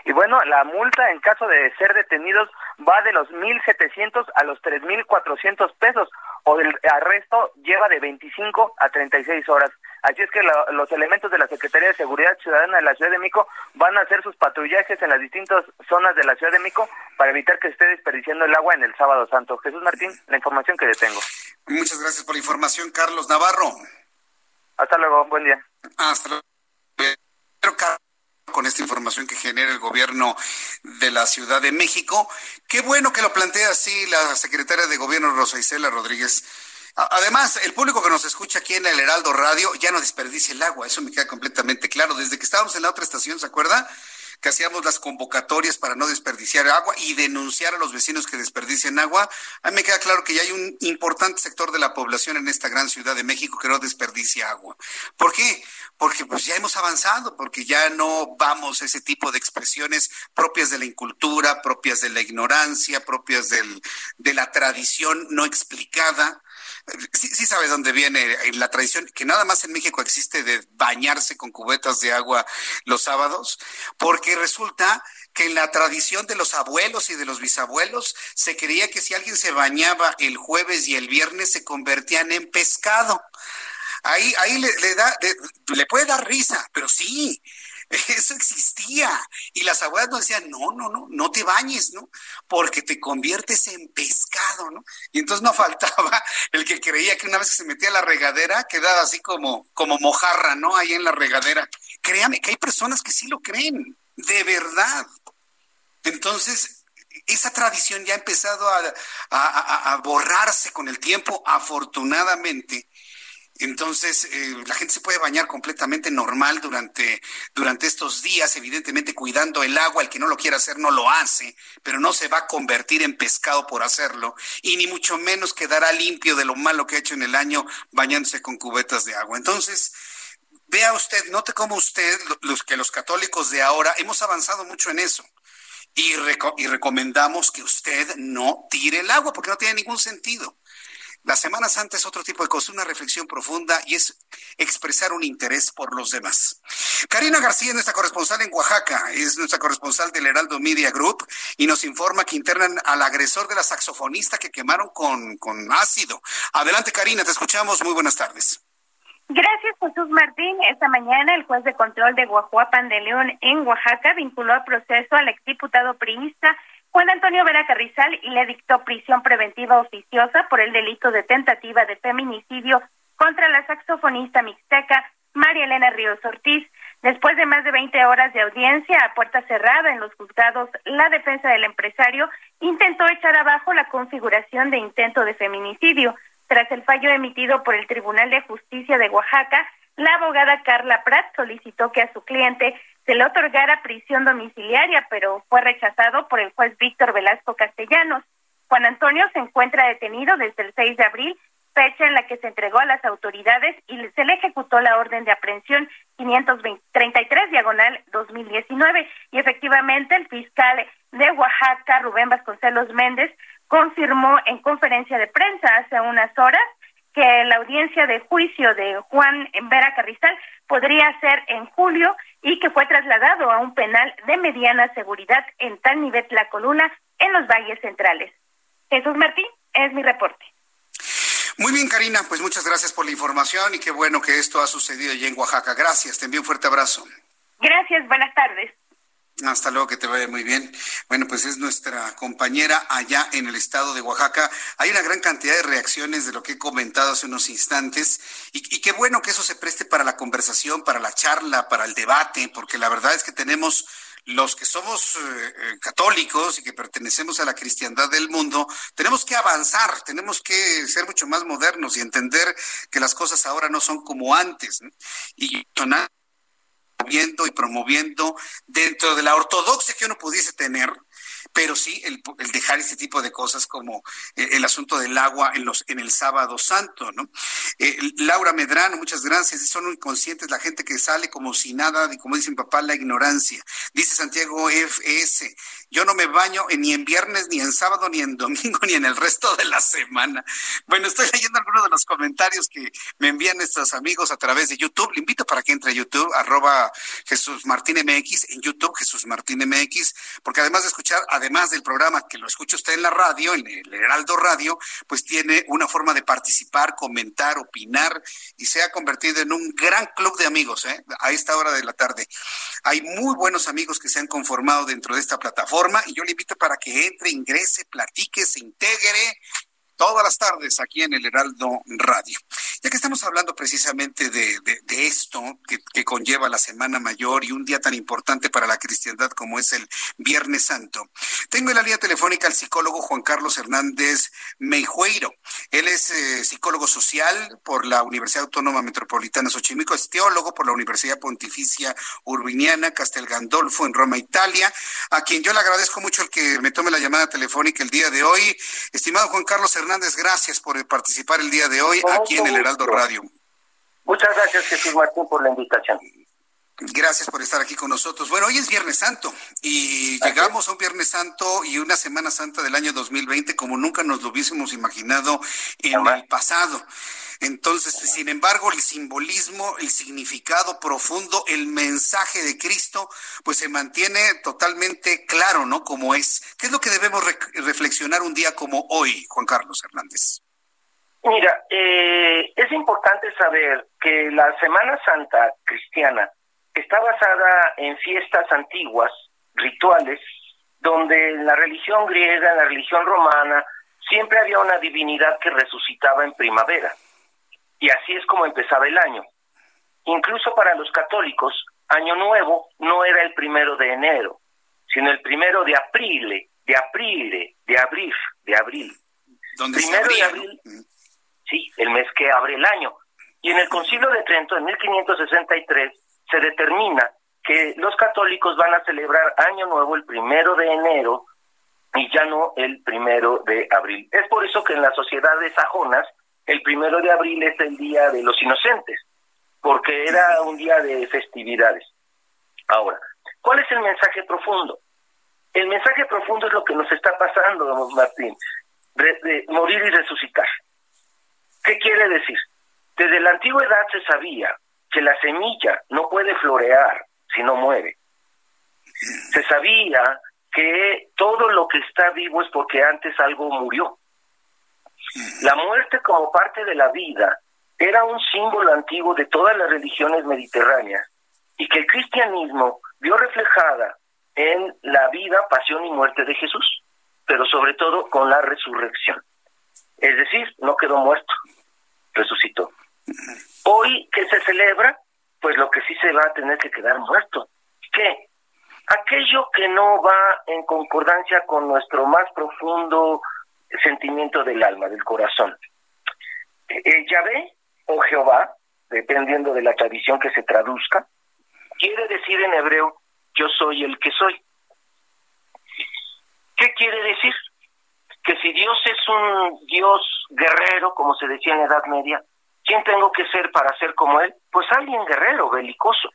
Y bueno, la multa en caso de ser detenidos va de los 1.700 a los 3.400 pesos o el arresto lleva de 25 a 36 horas. Así es que los elementos de la Secretaría de Seguridad Ciudadana de la Ciudad de Mico van a hacer sus patrullajes en las distintas zonas de la Ciudad de Mico para evitar que esté desperdiciando el agua en el Sábado Santo. Jesús Martín, la información que le tengo.
Muchas gracias por la información, Carlos Navarro.
Hasta luego, buen día.
Hasta luego con esta información que genera el gobierno de la Ciudad de México. Qué bueno que lo plantea así la secretaria de Gobierno Rosa Isela Rodríguez. Además, el público que nos escucha aquí en el Heraldo Radio ya no desperdicia el agua, eso me queda completamente claro. Desde que estábamos en la otra estación, ¿se acuerda? Que hacíamos las convocatorias para no desperdiciar agua y denunciar a los vecinos que desperdician agua, a mí me queda claro que ya hay un importante sector de la población en esta gran ciudad de México que no desperdicia agua. ¿Por qué? Porque pues ya hemos avanzado, porque ya no vamos a ese tipo de expresiones propias de la incultura, propias de la ignorancia, propias del, de la tradición no explicada sí, sí sabe dónde viene la tradición, que nada más en México existe de bañarse con cubetas de agua los sábados, porque resulta que en la tradición de los abuelos y de los bisabuelos se creía que si alguien se bañaba el jueves y el viernes se convertían en pescado. Ahí, ahí le, da, le puede dar risa, pero sí, eso existía. Y las abuelas nos decían, no, no, no, no te bañes, ¿no? Porque te conviertes en pescado, ¿no? Y entonces no faltaba el que creía que una vez que se metía a la regadera quedaba así como, como mojarra, ¿no? Ahí en la regadera. Créame que hay personas que sí lo creen, de verdad. Entonces, esa tradición ya ha empezado a, a borrarse con el tiempo, afortunadamente Entonces, eh, la gente se puede bañar completamente normal durante, durante estos días, evidentemente cuidando el agua. El que no lo quiera hacer no lo hace, pero no se va a convertir en pescado por hacerlo. Y ni mucho menos quedará limpio de lo malo que ha hecho en el año bañándose con cubetas de agua. Entonces, vea usted, note cómo usted, los que los católicos de ahora, hemos avanzado mucho en eso. Y, y recomendamos que usted no tire el agua porque no tiene ningún sentido. La Semana Santa es otro tipo de cosa, una reflexión profunda y es expresar un interés por los demás. Karina García es nuestra corresponsal en Oaxaca, es nuestra corresponsal del Heraldo Media Group y nos informa que internan al agresor de la saxofonista que quemaron con, con ácido. Adelante Karina, te escuchamos, muy buenas tardes.
Gracias, Jesús Martín. Esta mañana el juez de control de Guajuapan de León en Oaxaca vinculó a proceso al exdiputado priista Juan Antonio Vera Carrizal y le dictó prisión preventiva oficiosa por el delito de tentativa de feminicidio contra la saxofonista mixteca María Elena Ríos Ortiz. Después de más de 20 horas de audiencia a puerta cerrada en los juzgados, la defensa del empresario intentó echar abajo la configuración de intento de feminicidio. Tras el fallo emitido por el Tribunal de Justicia de Oaxaca, la abogada Carla Prat solicitó que a su cliente se le otorgara prisión domiciliaria, pero fue rechazado por el juez Víctor Velasco Castellanos. Juan Antonio se encuentra detenido desde el 6 de abril, fecha en la que se entregó a las autoridades y se le ejecutó la orden de aprehensión 533 diagonal 2019 y efectivamente el fiscal de Oaxaca, Rubén Vasconcelos Méndez, confirmó en conferencia de prensa hace unas horas que la audiencia de juicio de Juan Vera Carrizal podría ser en julio y que fue trasladado a un penal de mediana seguridad en la Coluna, en los valles centrales. Jesús Martín, es mi reporte.
Muy bien, Karina, pues muchas gracias por la información y qué bueno que esto ha sucedido allí en Oaxaca. Gracias, te envío un fuerte abrazo.
Gracias, buenas tardes.
Hasta luego, que te vaya muy bien. Bueno, pues es nuestra compañera allá en el estado de Oaxaca. Hay una gran cantidad de reacciones de lo que he comentado hace unos instantes y, qué bueno que eso se preste para la conversación, para la charla, para el debate, porque la verdad es que tenemos los que somos eh, eh, católicos y que pertenecemos a la cristiandad del mundo, tenemos que avanzar, tenemos que ser mucho más modernos y entender que las cosas ahora no son como antes. Y promoviendo dentro de la ortodoxia que uno pudiese tener, pero sí el, dejar este tipo de cosas como eh, el, asunto del agua en los en el sábado santo, ¿no? Eh, Laura Medrano, muchas gracias. Son inconscientes la gente que sale como si nada, y como dice mi papá, la ignorancia. Dice Santiago FS, yo no me baño ni en viernes, ni en sábado, ni en domingo, ni en el resto de la semana. Bueno, estoy leyendo algunos de los comentarios que me envían nuestros amigos a través de YouTube. Le invito para que entre a YouTube, arroba Jesús Martín MX, en YouTube Jesús Martín MX, porque además de escuchar, además del programa que lo escucha usted en la radio, en el Heraldo Radio, pues tiene una forma de participar, comentar, opinar y se ha convertido en un gran club de amigos ¿eh? a esta hora de la tarde. Hay muy buenos amigos que se han conformado dentro de esta plataforma y yo le invito para que entre, ingrese, platique, se integre todas las tardes aquí en el Heraldo Radio. Ya que estamos hablando precisamente de, esto que, conlleva la Semana Mayor y un día tan importante para la cristiandad como es el Viernes Santo, tengo en la línea telefónica al psicólogo Juan Carlos Hernández Meijueiro. Él es eh, psicólogo social por la Universidad Autónoma Metropolitana Xochimilco, es teólogo por la Universidad Pontificia Urbiniana Castel Gandolfo en Roma, Italia, a quien yo le agradezco mucho el que me tome la llamada telefónica el día de hoy. Estimado Juan Carlos Hernández, gracias por participar el día de hoy aquí en el Radio.
Muchas gracias, Jesús Martín, por la invitación.
Gracias por estar aquí con nosotros. Bueno, hoy es Viernes Santo y llegamos a un Viernes Santo y una Semana Santa del año 2020 como nunca nos lo hubiésemos imaginado en el pasado. Entonces, sin embargo, el simbolismo, el significado profundo, el mensaje de Cristo, pues se mantiene totalmente claro, ¿no? Como es. ¿Qué es lo que debemos reflexionar un día como hoy, Juan Carlos Hernández?
Mira, eh, es importante saber que la Semana Santa cristiana está basada en fiestas antiguas, rituales, donde en la religión griega, en la religión romana, siempre había una divinidad que resucitaba en primavera. Y así es como empezaba el año. Incluso para los católicos, Año Nuevo no era el primero de enero, sino el primero de abril, de abril, de abril, de abril.
primero de
abril, sí, el mes que abre el año. Y en el Concilio de Trento, en 1563, se determina que los católicos van a celebrar Año Nuevo el primero de enero y ya no el primero de abril. Es por eso que en las sociedades sajonas el primero de abril es el Día de los Inocentes, porque era un día de festividades. Ahora, ¿cuál es el mensaje profundo? El mensaje profundo es lo que nos está pasando, don Martín, de, morir y resucitar. ¿Qué quiere decir? Desde la antigüedad se sabía que la semilla no puede florear si no muere. Se sabía que todo lo que está vivo es porque antes algo murió. La muerte como parte de la vida era un símbolo antiguo de todas las religiones mediterráneas y que el cristianismo vio reflejada en la vida, pasión y muerte de Jesús, pero sobre todo con la resurrección. Es decir, no quedó muerto, resucitó. Hoy que se celebra, pues lo que sí se va a tener que quedar muerto. ¿Qué? Aquello que no va en concordancia con nuestro más profundo sentimiento del alma, del corazón. Eh, Yahvé o Jehová, dependiendo de la tradición que se traduzca, quiere decir en hebreo, yo soy el que soy. ¿Qué quiere decir? Que si Dios es un Dios guerrero, como se decía en la Edad Media, ¿quién tengo que ser para ser como Él? Pues alguien guerrero, belicoso.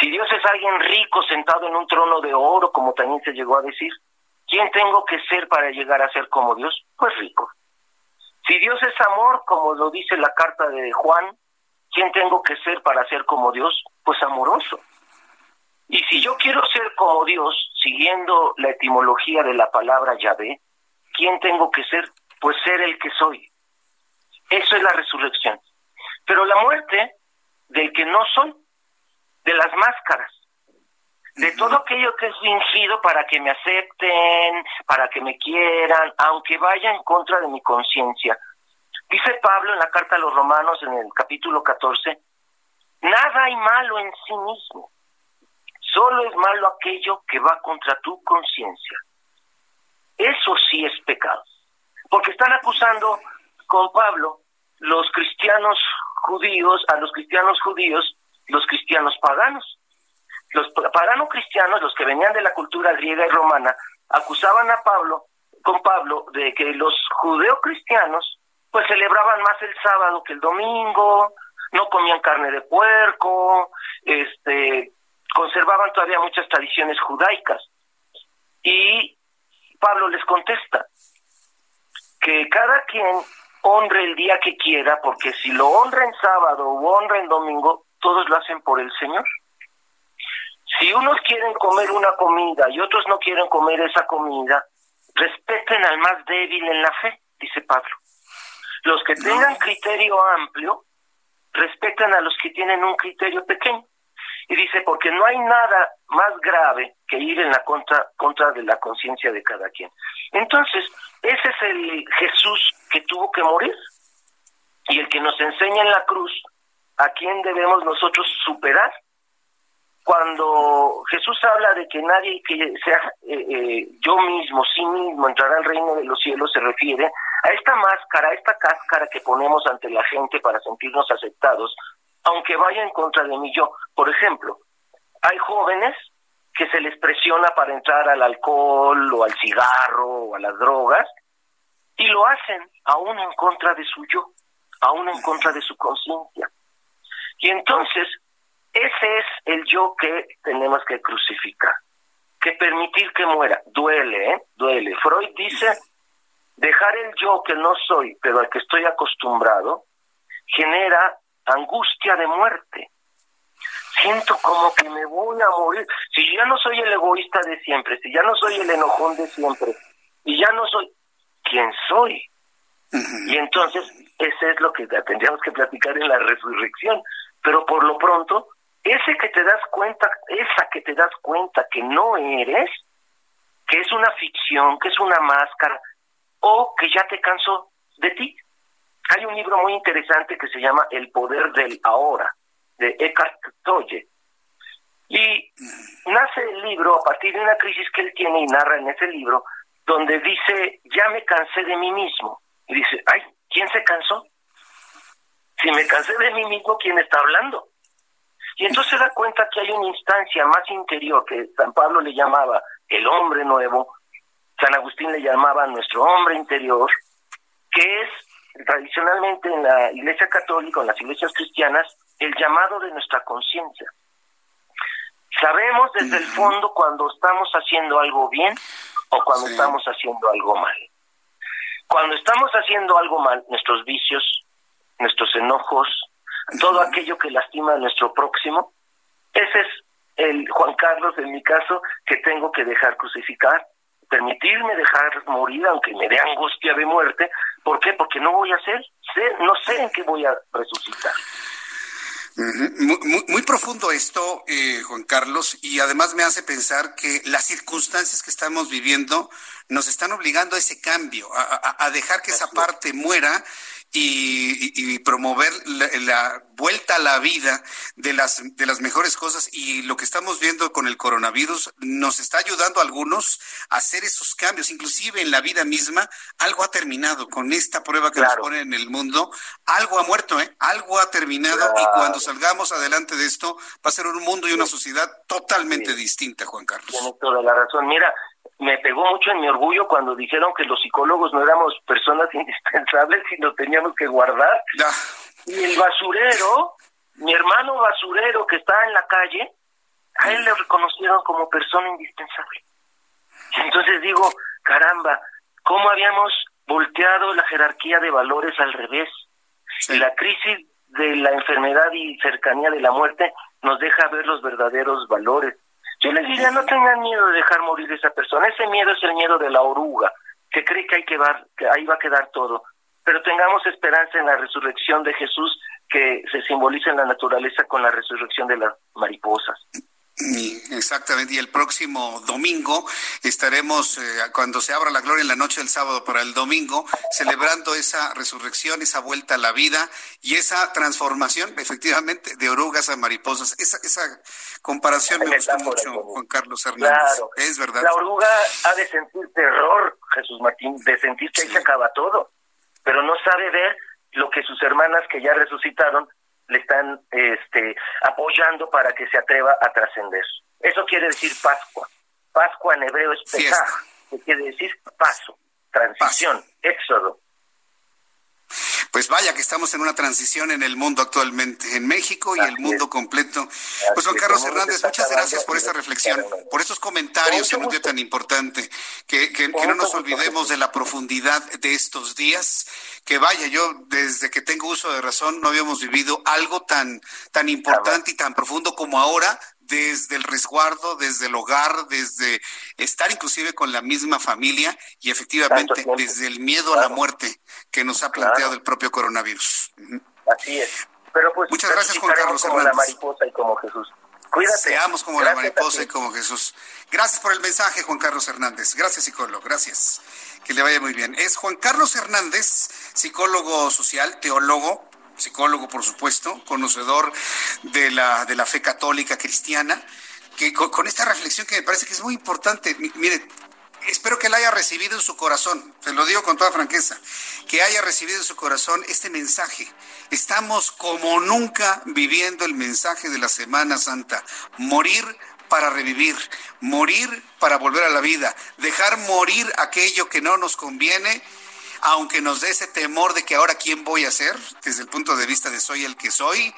Si Dios es alguien rico sentado en un trono de oro, como también se llegó a decir, ¿quién tengo que ser para llegar a ser como Dios? Pues rico. Si Dios es amor, como lo dice la carta de Juan, ¿quién tengo que ser para ser como Dios? Pues amoroso. Y si yo quiero ser como Dios, siguiendo la etimología de la palabra Yahvé, ¿quién tengo que ser? Pues ser el que soy. Eso es la resurrección. Pero la muerte del que no soy, de las máscaras, de todo aquello que es fingido para que me acepten, para que me quieran, aunque vaya en contra de mi conciencia. Dice Pablo en la carta a los romanos en el capítulo 14, nada hay malo en sí mismo, solo es malo aquello que va contra tu conciencia. Eso sí es pecado, porque están acusando con Pablo los cristianos judíos, a los cristianos judíos, los cristianos paganos. Los paganos cristianos, los que venían de la cultura griega y romana, acusaban a Pablo, con Pablo, de que los judeocristianos pues celebraban más el sábado que el domingo, no comían carne de puerco, este, conservaban todavía muchas tradiciones judaicas. Y Pablo les contesta que cada quien honre el día que quiera, porque si lo honra en sábado o honra en domingo, todos lo hacen por el Señor. Si unos quieren comer una comida y otros no quieren comer esa comida, respeten al más débil en la fe, dice Pablo. Los que tengan criterio amplio, respetan a los que tienen un criterio pequeño. Y dice, porque no hay nada más grave que ir en la contra, contra de la conciencia de cada quien. Entonces, ese es el Jesús que tuvo que morir y el que nos enseña en la cruz a quién debemos nosotros superar. Cuando Jesús habla de que nadie que sea eh, eh, yo mismo, sí mismo, entrará al reino de los cielos, se refiere a esta máscara, a esta cáscara que ponemos ante la gente para sentirnos aceptados, aunque vaya en contra de mí yo. Por ejemplo, hay jóvenes que se les presiona para entrar al alcohol o al cigarro o a las drogas y lo hacen aún en contra de su yo, aún en contra de su conciencia. Y entonces, ese es el yo que tenemos que crucificar, que permitir que muera. Duele, ¿eh? Duele. Freud dice, dejar el yo que no soy, pero al que estoy acostumbrado, genera angustia de muerte. Siento como que me voy a morir. Si ya no soy el egoísta de siempre, si ya no soy el enojón de siempre, y ya no soy quien soy. Y entonces, ese es lo que tendríamos que platicar en la resurrección. Pero por lo pronto, ese que te das cuenta, esa que te das cuenta que no eres, que es una ficción, que es una máscara, o que ya te cansó de ti. Hay un libro muy interesante que se llama El poder del ahora, de Eckhart Tolle. Y nace el libro a partir de una crisis que él tiene y narra en ese libro, donde dice, ya me cansé de mí mismo. Y dice, ay, ¿quién se cansó? Si me cansé de mí mismo, ¿quién está hablando? Y entonces se da cuenta que hay una instancia más interior que San Pablo le llamaba el hombre nuevo, San Agustín le llamaba nuestro hombre interior, que es tradicionalmente en la Iglesia Católica, en las iglesias cristianas, el llamado de nuestra conciencia. Sabemos desde el fondo cuando estamos haciendo algo bien o cuando estamos haciendo algo mal. Cuando estamos haciendo algo mal, nuestros vicios, nuestros enojos, todo aquello que lastima a nuestro próximo, ese es el Juan Carlos en mi caso que tengo que dejar crucificar, permitirme dejar morir aunque me dé angustia de muerte, ¿por qué? Porque no voy a ser, sé, no sé en qué voy a resucitar.
Muy, profundo esto, eh, Juan Carlos, y además me hace pensar que las circunstancias que estamos viviendo nos están obligando a ese cambio, a dejar que esa parte muera y, promover la, vuelta a la vida de las, de las mejores cosas. Y lo que estamos viendo con el coronavirus nos está ayudando a algunos a hacer esos cambios, inclusive en la vida misma. Algo ha terminado con esta prueba que nos pone en el mundo. Algo ha muerto, ¿eh? Algo ha terminado y cuando salgamos adelante de esto va a ser un mundo y una sociedad totalmente distinta, Juan Carlos.
Tiene toda la razón. Mira, me pegó mucho en mi orgullo cuando dijeron que los psicólogos no éramos personas indispensables y lo teníamos que guardar. Y el basurero, mi hermano basurero que está en la calle, a él le reconocieron como persona indispensable. Entonces digo, caramba, ¿cómo habíamos volteado la jerarquía de valores al revés? Y la crisis de la enfermedad y cercanía de la muerte nos deja ver los verdaderos valores. Yo les diría, no tengan miedo de dejar morir a esa persona. Ese miedo es el miedo de la oruga, que cree que, hay que, que ahí va a quedar todo. Pero tengamos esperanza en la resurrección de Jesús, que se simboliza en la naturaleza con la resurrección de las mariposas.
Exactamente, y el próximo domingo estaremos, eh, cuando se abra la gloria en la noche del sábado para el domingo, celebrando esa resurrección, esa vuelta a la vida y esa transformación, efectivamente, de orugas a mariposas. Esa, esa comparación me gustó mucho, Juan Carlos Hernández. Es verdad.
La oruga ha de sentir terror, Jesús Martín, de sentir que ahí se acaba todo, pero no sabe ver lo que sus hermanas que ya resucitaron le están este, apoyando para que se atreva a trascender. Eso quiere decir Pascua. Pascua en hebreo es Pesaj, que quiere decir paso, transición, éxodo.
Pues vaya que estamos en una transición en el mundo actualmente, en México y el mundo completo. Pues Juan Carlos Hernández, muchas gracias por esta reflexión, por estos comentarios en un día tan importante, que, que no nos olvidemos de la profundidad de estos días. Que vaya, yo desde que tengo uso de razón no habíamos vivido algo tan, tan importante y tan profundo como ahora, desde el resguardo, desde el hogar, desde estar inclusive con la misma familia y efectivamente desde el miedo a la muerte que nos ha planteado el propio coronavirus.
Así es. Pero pues,
Muchas gracias, Juan Carlos
como la mariposa y como Jesús. Cuídate.
Seamos como la mariposa y como Jesús. Gracias por el mensaje, Juan Carlos Hernández. Gracias, psicólogo. Gracias. Que le vaya muy bien. Es Juan Carlos Hernández, psicólogo social, teólogo, psicólogo, por supuesto, conocedor de la, de la fe católica cristiana, que con, esta reflexión que me parece que es muy importante. Mire, espero que la haya recibido en su corazón, se lo digo con toda franqueza, que haya recibido en su corazón este mensaje. Estamos como nunca viviendo el mensaje de la Semana Santa, morir para revivir, morir para volver a la vida, dejar morir aquello que no nos conviene, aunque nos dé ese temor de que ahora quién voy a ser, desde el punto de vista de soy el que soy,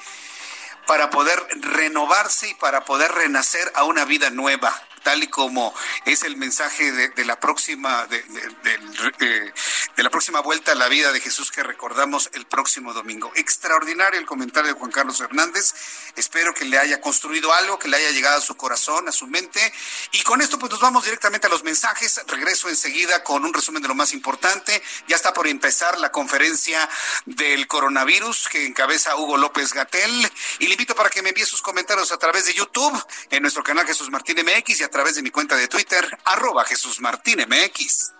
para poder renovarse y para poder renacer a una vida nueva tal y como es el mensaje de, la próxima de, eh, de, la próxima vuelta a la vida de Jesús que recordamos el próximo domingo. Extraordinario el comentario de Juan Carlos Hernández. Espero que le haya construido algo, que le haya llegado a su corazón, a su mente. Y con esto pues nos vamos directamente a los mensajes. Regreso enseguida con un resumen de lo más importante. Ya está por empezar la conferencia del coronavirus que encabeza Hugo López Gatel. Y le invito para que me envíe sus comentarios a través de YouTube en nuestro canal Jesús Martín MX y a través de mi cuenta de Twitter, arroba Jesús Martín MX.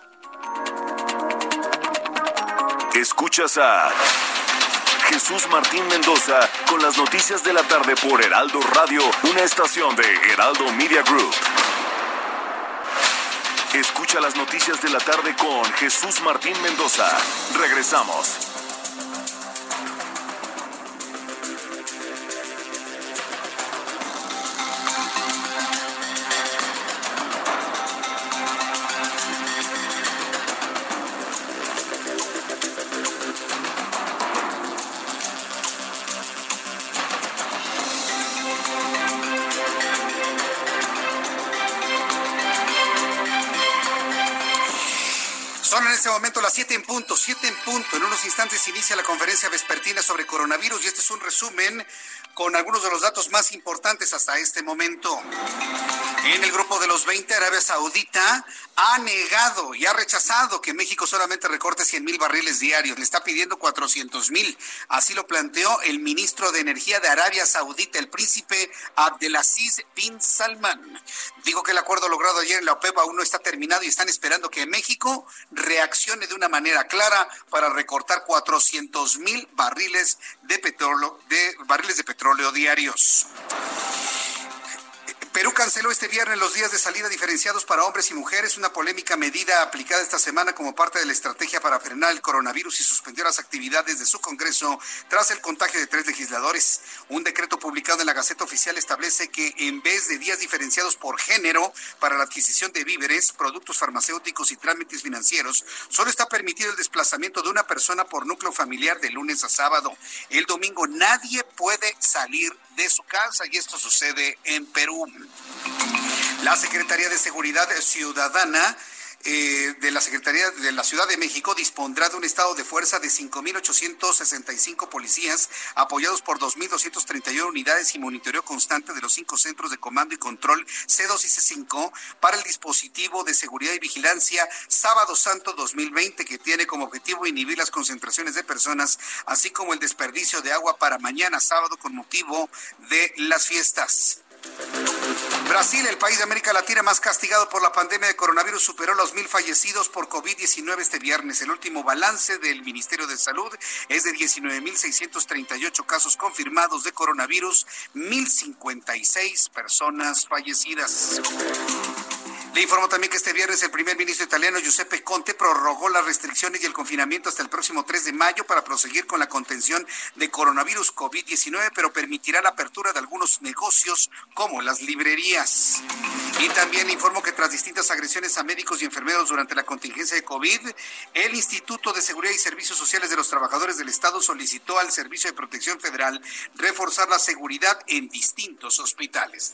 Escuchas a Jesús Martín Mendoza con las noticias de la tarde por Heraldo Radio, una estación de Heraldo Media Group. Escucha las noticias de la tarde con Jesús Martín Mendoza. Regresamos.
Las 7 en punto, 7 en punto. En unos instantes inicia la conferencia vespertina sobre coronavirus y este es un resumen con algunos de los datos más importantes hasta este momento. En el grupo de los 20, Arabia Saudita ha negado y ha rechazado que México solamente recorte 100 mil barriles diarios. Le está pidiendo 400 mil. Así lo planteó el ministro de Energía de Arabia Saudita, el príncipe Abdelaziz bin Salman. Dijo que el acuerdo logrado ayer en la OPEP aún no está terminado y están esperando que México reaccione de una manera clara para recortar 400 mil barriles de petróleo, de barriles de petróleo diarios. Perú canceló este viernes los días de salida diferenciados para hombres y mujeres, una polémica medida aplicada esta semana como parte de la estrategia para frenar el coronavirus y suspendió las actividades de su Congreso tras el contagio de tres legisladores. Un decreto publicado en la Gaceta Oficial establece que en vez de días diferenciados por género para la adquisición de víveres, productos farmacéuticos y trámites financieros, solo está permitido el desplazamiento de una persona por núcleo familiar de lunes a sábado. El domingo nadie puede salir de su casa y esto sucede en Perú. La Secretaría de Seguridad Ciudadana eh, de la Secretaría de la Ciudad de México dispondrá de un estado de fuerza de 5.865 policías, apoyados por 2.231 unidades y monitoreo constante de los cinco centros de comando y control C2 y C5 para el dispositivo de seguridad y vigilancia Sábado Santo 2020, que tiene como objetivo inhibir las concentraciones de personas, así como el desperdicio de agua para mañana sábado con motivo de las fiestas. Brasil, el país de América Latina más castigado por la pandemia de coronavirus, superó los mil fallecidos por COVID-19 este viernes. El último balance del Ministerio de Salud es de 19.638 casos confirmados de coronavirus, 1.056 personas fallecidas. Le informo también que este viernes el primer ministro italiano Giuseppe Conte prorrogó las restricciones y el confinamiento hasta el próximo 3 de mayo para proseguir con la contención de coronavirus COVID-19, pero permitirá la apertura de algunos negocios como las librerías. Y también le informo que tras distintas agresiones a médicos y enfermeros durante la contingencia de COVID, el Instituto de Seguridad y Servicios Sociales de los Trabajadores del Estado solicitó al Servicio de Protección Federal reforzar la seguridad en distintos hospitales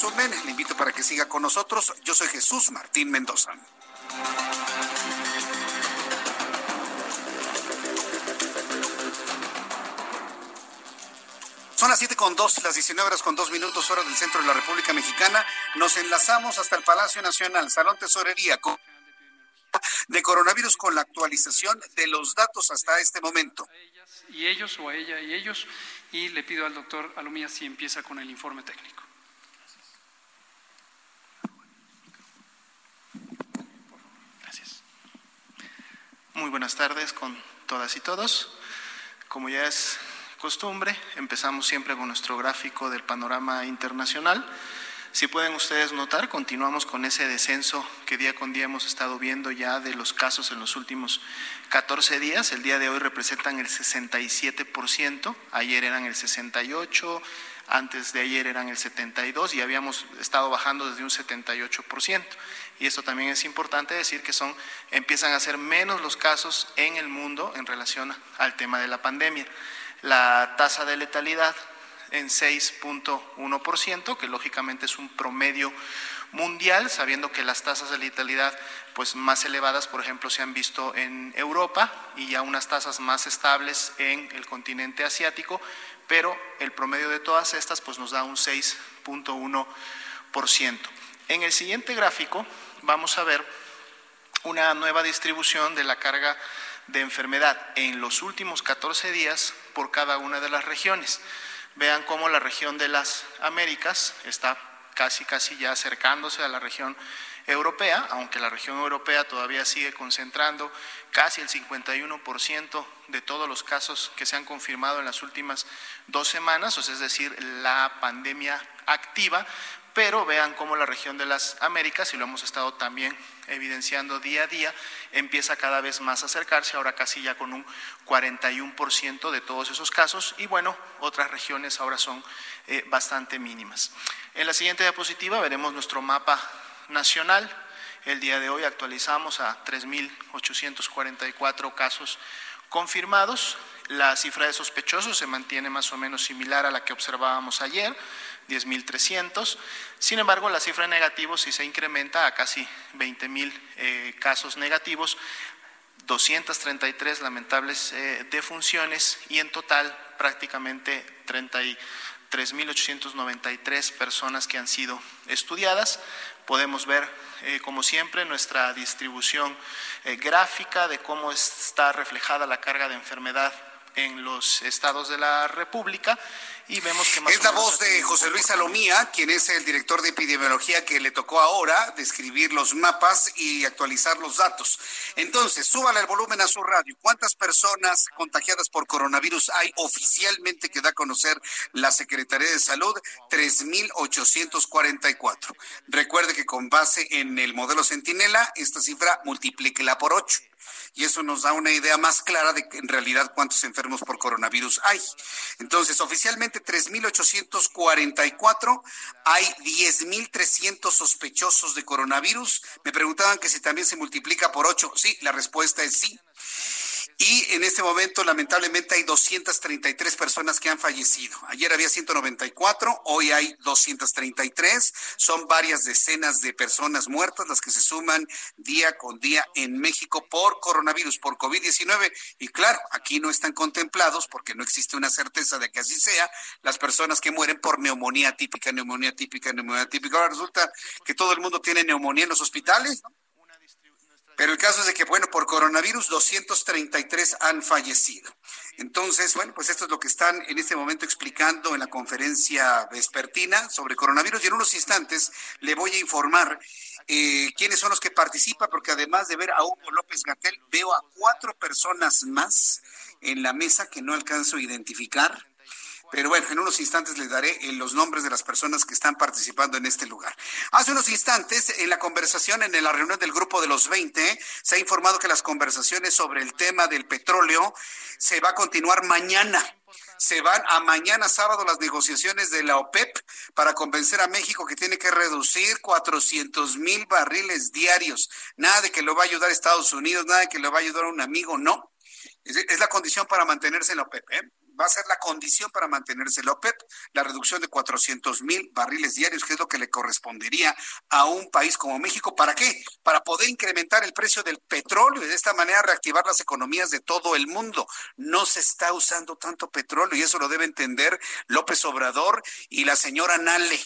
resumen, le invito para que siga con nosotros. Yo soy Jesús Martín Mendoza. Son las siete con dos, las 19 horas con dos minutos, hora del centro de la República Mexicana. Nos enlazamos hasta el Palacio Nacional, Salón Tesorería, de coronavirus con la actualización de los datos hasta este momento.
Y ellos o a ella y ellos, y le pido al doctor Alumía si empieza con el informe técnico.
Muy buenas tardes con todas y todos. Como ya es costumbre, empezamos siempre con nuestro gráfico del panorama internacional. Si pueden ustedes notar, continuamos con ese descenso que día con día hemos estado viendo ya de los casos en los últimos 14 días. El día de hoy representan el 67%, ayer eran el 68%, antes de ayer eran el 72% y habíamos estado bajando desde un 78% y esto también es importante decir que son empiezan a ser menos los casos en el mundo en relación al tema de la pandemia. La tasa de letalidad en 6.1%, que lógicamente es un promedio mundial, sabiendo que las tasas de letalidad pues más elevadas, por ejemplo, se han visto en Europa y ya unas tasas más estables en el continente asiático, pero el promedio de todas estas pues nos da un 6.1%. En el siguiente gráfico vamos a ver una nueva distribución de la carga de enfermedad en los últimos 14 días por cada una de las regiones. Vean cómo la región de las Américas está casi, casi ya acercándose a la región europea, aunque la región europea todavía sigue concentrando casi el 51% de todos los casos que se han confirmado en las últimas dos semanas, es decir, la pandemia activa, pero vean cómo la región de las Américas, y lo hemos estado también evidenciando día a día, empieza cada vez más a acercarse, ahora casi ya con un 41% de todos esos casos, y bueno, otras regiones ahora son eh, bastante mínimas. En la siguiente diapositiva veremos nuestro mapa nacional. El día de hoy actualizamos a 3.844 casos confirmados. La cifra de sospechosos se mantiene más o menos similar a la que observábamos ayer, 10.300. Sin embargo, la cifra de negativos sí se incrementa a casi 20.000 eh, casos negativos, 233 lamentables eh, defunciones y en total prácticamente 33.893 personas que han sido estudiadas. Podemos ver, eh, como siempre, nuestra distribución gráfica de cómo está reflejada la carga de enfermedad en los estados de la República y vemos que más
Es la voz de José Luis Salomía, quien es el director de epidemiología que le tocó ahora describir los mapas y actualizar los datos. Entonces, súbale el volumen a su radio. ¿Cuántas personas contagiadas por coronavirus hay oficialmente que da a conocer la Secretaría de Salud? 3.844. Recuerde que con base en el modelo Centinela, esta cifra multiplíquela por 8 y eso nos da una idea más clara de en realidad cuántos enfermos por coronavirus hay. Entonces, oficialmente 3.844, hay 10.300 sospechosos de coronavirus. Me preguntaban que si también se multiplica por 8. Sí, la respuesta es sí. Y en este momento, lamentablemente, hay 233 personas que han fallecido. Ayer había 194, hoy hay 233. Son varias decenas de personas muertas las que se suman día con día en México por coronavirus, por COVID-19. Y claro, aquí no están contemplados, porque no existe una certeza de que así sea, las personas que mueren por neumonía típica, neumonía típica, neumonía típica. Ahora resulta que todo el mundo tiene neumonía en los hospitales. Pero el caso es de que, bueno, por coronavirus 233 han fallecido. Entonces, bueno, pues esto es lo que están en este momento explicando en la conferencia vespertina sobre coronavirus y en unos instantes le voy a informar eh, quiénes son los que participan, porque además de ver a Hugo López Gatel, veo a cuatro personas más en la mesa que no alcanzo a identificar. Pero bueno, en unos instantes les daré eh, los nombres de las personas que están participando en este lugar. Hace unos instantes, en la conversación, en la reunión del grupo de los 20, se ha informado que las conversaciones sobre el tema del petróleo se va a continuar mañana. Se van a mañana sábado las negociaciones de la OPEP para convencer a México que tiene que reducir 400 mil barriles diarios. Nada de que lo va a ayudar Estados Unidos, nada de que le va a ayudar un amigo, no. Es, la condición para mantenerse en la OPEP. ¿eh? Va a ser la condición para mantenerse la OPEP, la reducción de 400 mil barriles diarios, que es lo que le correspondería a un país como México. ¿Para qué? Para poder incrementar el precio del petróleo y de esta manera reactivar las economías de todo el mundo. No se está usando tanto petróleo y eso lo debe entender López Obrador y la señora Nale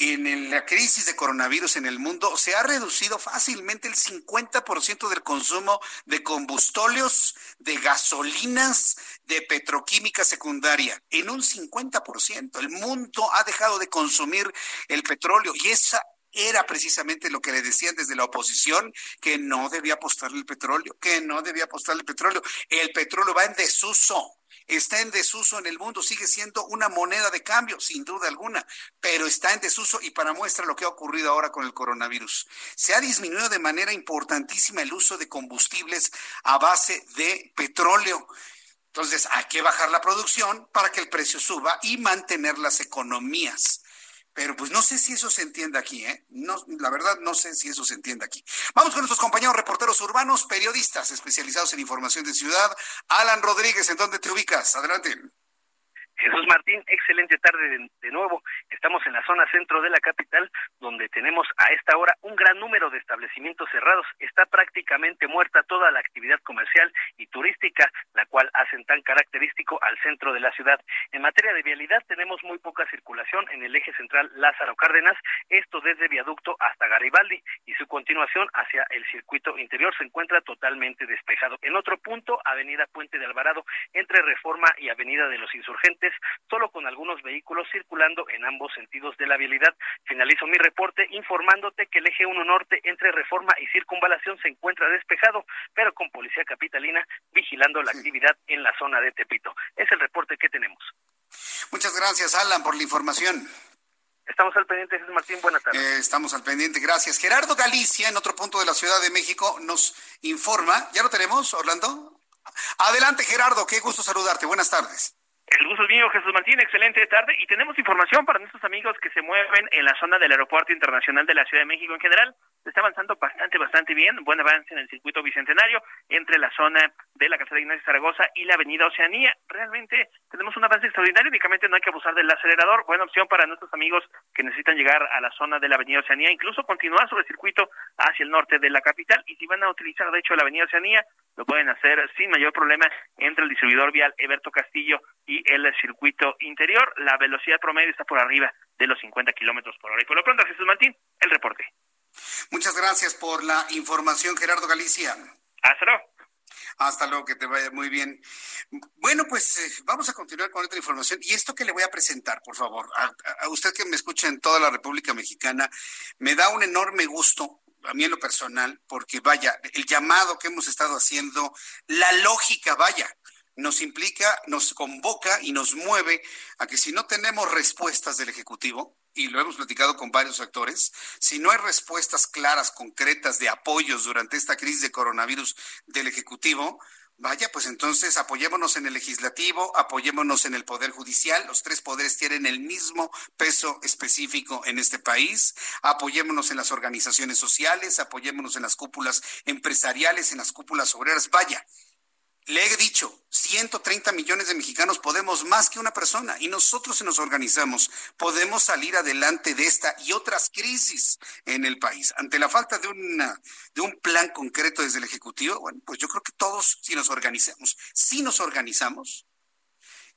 en la crisis de coronavirus en el mundo se ha reducido fácilmente el 50% del consumo de combustóleos, de gasolinas, de petroquímica secundaria, en un 50%. El mundo ha dejado de consumir el petróleo y esa era precisamente lo que le decían desde la oposición, que no debía apostarle el petróleo, que no debía apostarle el petróleo. El petróleo va en desuso está en desuso en el mundo, sigue siendo una moneda de cambio, sin duda alguna, pero está en desuso y para muestra lo que ha ocurrido ahora con el coronavirus. Se ha disminuido de manera importantísima el uso de combustibles a base de petróleo. Entonces, hay que bajar la producción para que el precio suba y mantener las economías. Pero pues no sé si eso se entiende aquí, ¿eh? No, la verdad no sé si eso se entiende aquí. Vamos con nuestros compañeros reporteros urbanos, periodistas especializados en información de ciudad. Alan Rodríguez, ¿en dónde te ubicas? Adelante.
Jesús Martín, excelente tarde de, nuevo. Estamos en la zona centro de la capital, donde tenemos a esta hora un gran número de establecimientos cerrados. Está prácticamente muerta toda la actividad comercial y turística, la cual hacen tan característico al centro de la ciudad. En materia de vialidad, tenemos muy poca circulación en el eje central Lázaro Cárdenas, esto desde Viaducto hasta Garibaldi, y su continuación hacia el circuito interior se encuentra totalmente despejado. En otro punto, Avenida Puente de Alvarado, entre Reforma y Avenida de los Insurgentes, solo con algunos vehículos circulando en ambos sentidos de la vialidad. Finalizo mi reporte informándote que el eje 1 norte entre Reforma y Circunvalación se encuentra despejado, pero con policía capitalina vigilando la actividad en la zona de Tepito. Es el reporte que tenemos.
Muchas gracias, Alan, por la información.
Estamos al pendiente, Jesús Martín. Buenas tardes.
Eh, estamos al pendiente, gracias. Gerardo Galicia, en otro punto de la Ciudad de México, nos informa. ¿Ya lo tenemos, Orlando? Adelante, Gerardo, qué gusto saludarte. Buenas tardes.
El gusto es mío, Jesús Martín, excelente tarde. Y tenemos información para nuestros amigos que se mueven en la zona del Aeropuerto Internacional de la Ciudad de México en general. Está avanzando bastante, bastante bien, buen avance en el circuito bicentenario entre la zona de la Casa de Ignacio Zaragoza y la Avenida Oceanía. Realmente tenemos un avance extraordinario, únicamente no hay que abusar del acelerador. Buena opción para nuestros amigos que necesitan llegar a la zona de la Avenida Oceanía, incluso continuar sobre el circuito hacia el norte de la capital. Y si van a utilizar, de hecho, la Avenida Oceanía, lo pueden hacer sin mayor problema entre el distribuidor vial Eberto Castillo y el circuito interior. La velocidad promedio está por arriba de los 50 kilómetros por hora. Y por lo pronto, Jesús Martín, el reporte.
Muchas gracias por la información, Gerardo Galicia.
Hasta luego.
Hasta luego, que te vaya muy bien. Bueno, pues eh, vamos a continuar con otra información. Y esto que le voy a presentar, por favor, a, usted que me escucha en toda la República Mexicana, me da un enorme gusto, a mí en lo personal, porque vaya, el llamado que hemos estado haciendo, la lógica, vaya, nos implica, nos convoca y nos mueve a que si no tenemos respuestas del Ejecutivo, y lo hemos platicado con varios actores, si no hay respuestas claras, concretas de apoyos durante esta crisis de coronavirus del Ejecutivo, Vaya, pues entonces apoyémonos en el legislativo, apoyémonos en el poder judicial. Los tres poderes tienen el mismo peso específico en este país. Apoyémonos en las organizaciones sociales, apoyémonos en las cúpulas empresariales, en las cúpulas obreras. Vaya, le he dicho, 130 millones de mexicanos podemos más que una persona y nosotros si nos organizamos podemos salir adelante de esta y otras crisis en el país. Ante la falta de, un plan concreto desde el Ejecutivo, bueno, pues yo creo que todos si nos organizamos, si nos organizamos,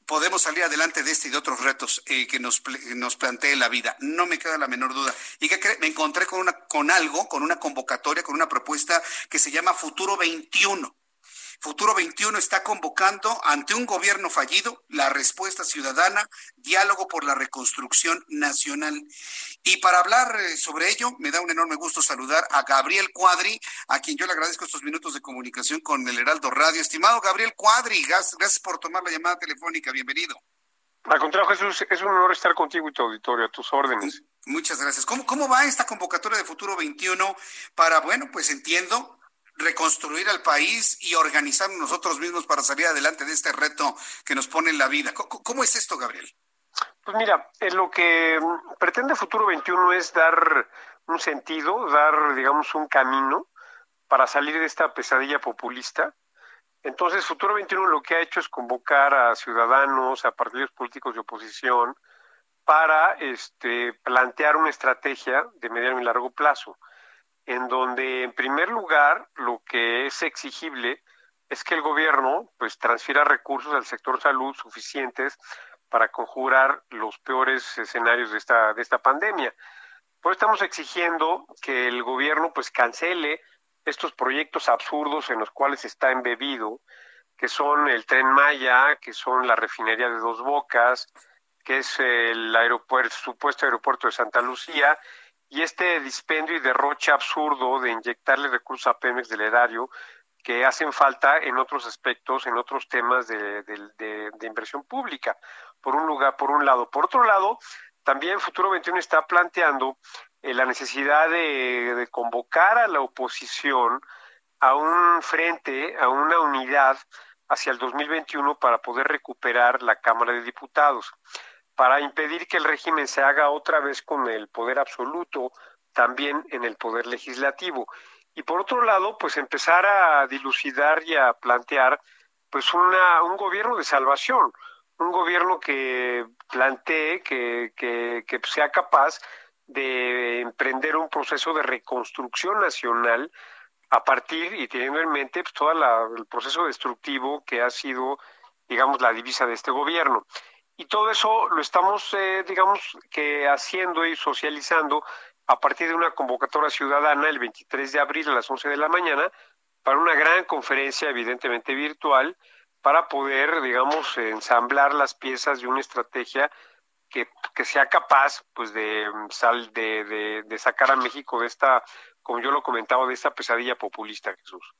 podemos salir adelante de este y de otros retos eh, que nos, nos plantee la vida. No me queda la menor duda. Y que me encontré con, una, con algo, con una convocatoria, con una propuesta que se llama Futuro 21 Futuro 21 está convocando ante un gobierno fallido la respuesta ciudadana, diálogo por la reconstrucción nacional. Y para hablar eh, sobre ello, me da un enorme gusto saludar a Gabriel Cuadri, a quien yo le agradezco estos minutos de comunicación con el Heraldo Radio. Estimado Gabriel Cuadri, gracias por tomar la llamada telefónica. Bienvenido.
Al contrario, Jesús, es un honor estar contigo y tu auditorio, a tus órdenes.
Muchas gracias. ¿Cómo, cómo va esta convocatoria de Futuro 21 para, bueno, pues entiendo, reconstruir al país y organizarnos nosotros mismos para salir adelante de este reto que nos pone en la vida. ¿Cómo, es esto, Gabriel?
Pues mira, lo que pretende Futuro 21 es dar un sentido, dar, digamos, un camino para salir de esta pesadilla populista. Entonces, Futuro 21 lo que ha hecho es convocar a ciudadanos, a partidos políticos de oposición, para este, plantear una estrategia de mediano y largo plazo en donde en primer lugar lo que es exigible es que el gobierno pues transfiera recursos al sector salud suficientes para conjurar los peores escenarios de esta de esta pandemia. Por eso estamos exigiendo que el gobierno pues cancele estos proyectos absurdos en los cuales está embebido, que son el Tren Maya, que son la refinería de Dos Bocas, que es el supuesto aeropuerto de Santa Lucía y este dispendio y derroche absurdo de inyectarle recursos a Pemex del erario que hacen falta en otros aspectos, en otros temas de, inversión pública, por un lugar, por un lado. Por otro lado, también Futuro 21 está planteando eh, la necesidad de, convocar a la oposición a un frente, a una unidad hacia el 2021 para poder recuperar la Cámara de Diputados para impedir que el régimen se haga otra vez con el poder absoluto, también en el poder legislativo. Y por otro lado, pues empezar a dilucidar y a plantear pues una, un gobierno de salvación, un gobierno que plantee, que, que, que sea capaz de emprender un proceso de reconstrucción nacional a partir y teniendo en mente pues, todo el proceso destructivo que ha sido, digamos, la divisa de este gobierno. Y todo eso lo estamos, eh, digamos, que haciendo y socializando a partir de una convocatoria ciudadana el 23 de abril a las 11 de la mañana para una gran conferencia, evidentemente virtual, para poder, digamos, ensamblar las piezas de una estrategia que, que sea capaz, pues, de, sal, de, de, de sacar a México de esta, como yo lo comentaba, de esta pesadilla populista, Jesús.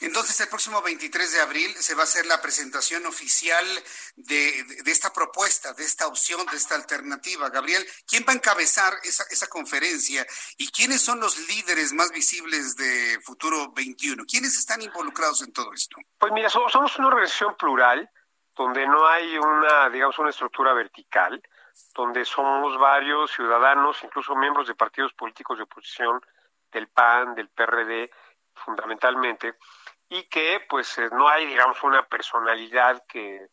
Entonces, el próximo 23 de abril se va a hacer la presentación oficial de, esta propuesta, de esta opción, de esta alternativa. Gabriel, ¿quién va a encabezar esa, esa conferencia y quiénes son los líderes más visibles de Futuro 21? ¿Quiénes están involucrados en todo esto?
Pues mira, somos, una organización plural donde no hay una, digamos, una estructura vertical. donde somos varios ciudadanos, incluso miembros de partidos políticos de oposición, del PAN, del PRD, fundamentalmente, y que pues eh, no hay, digamos, una personalidad que,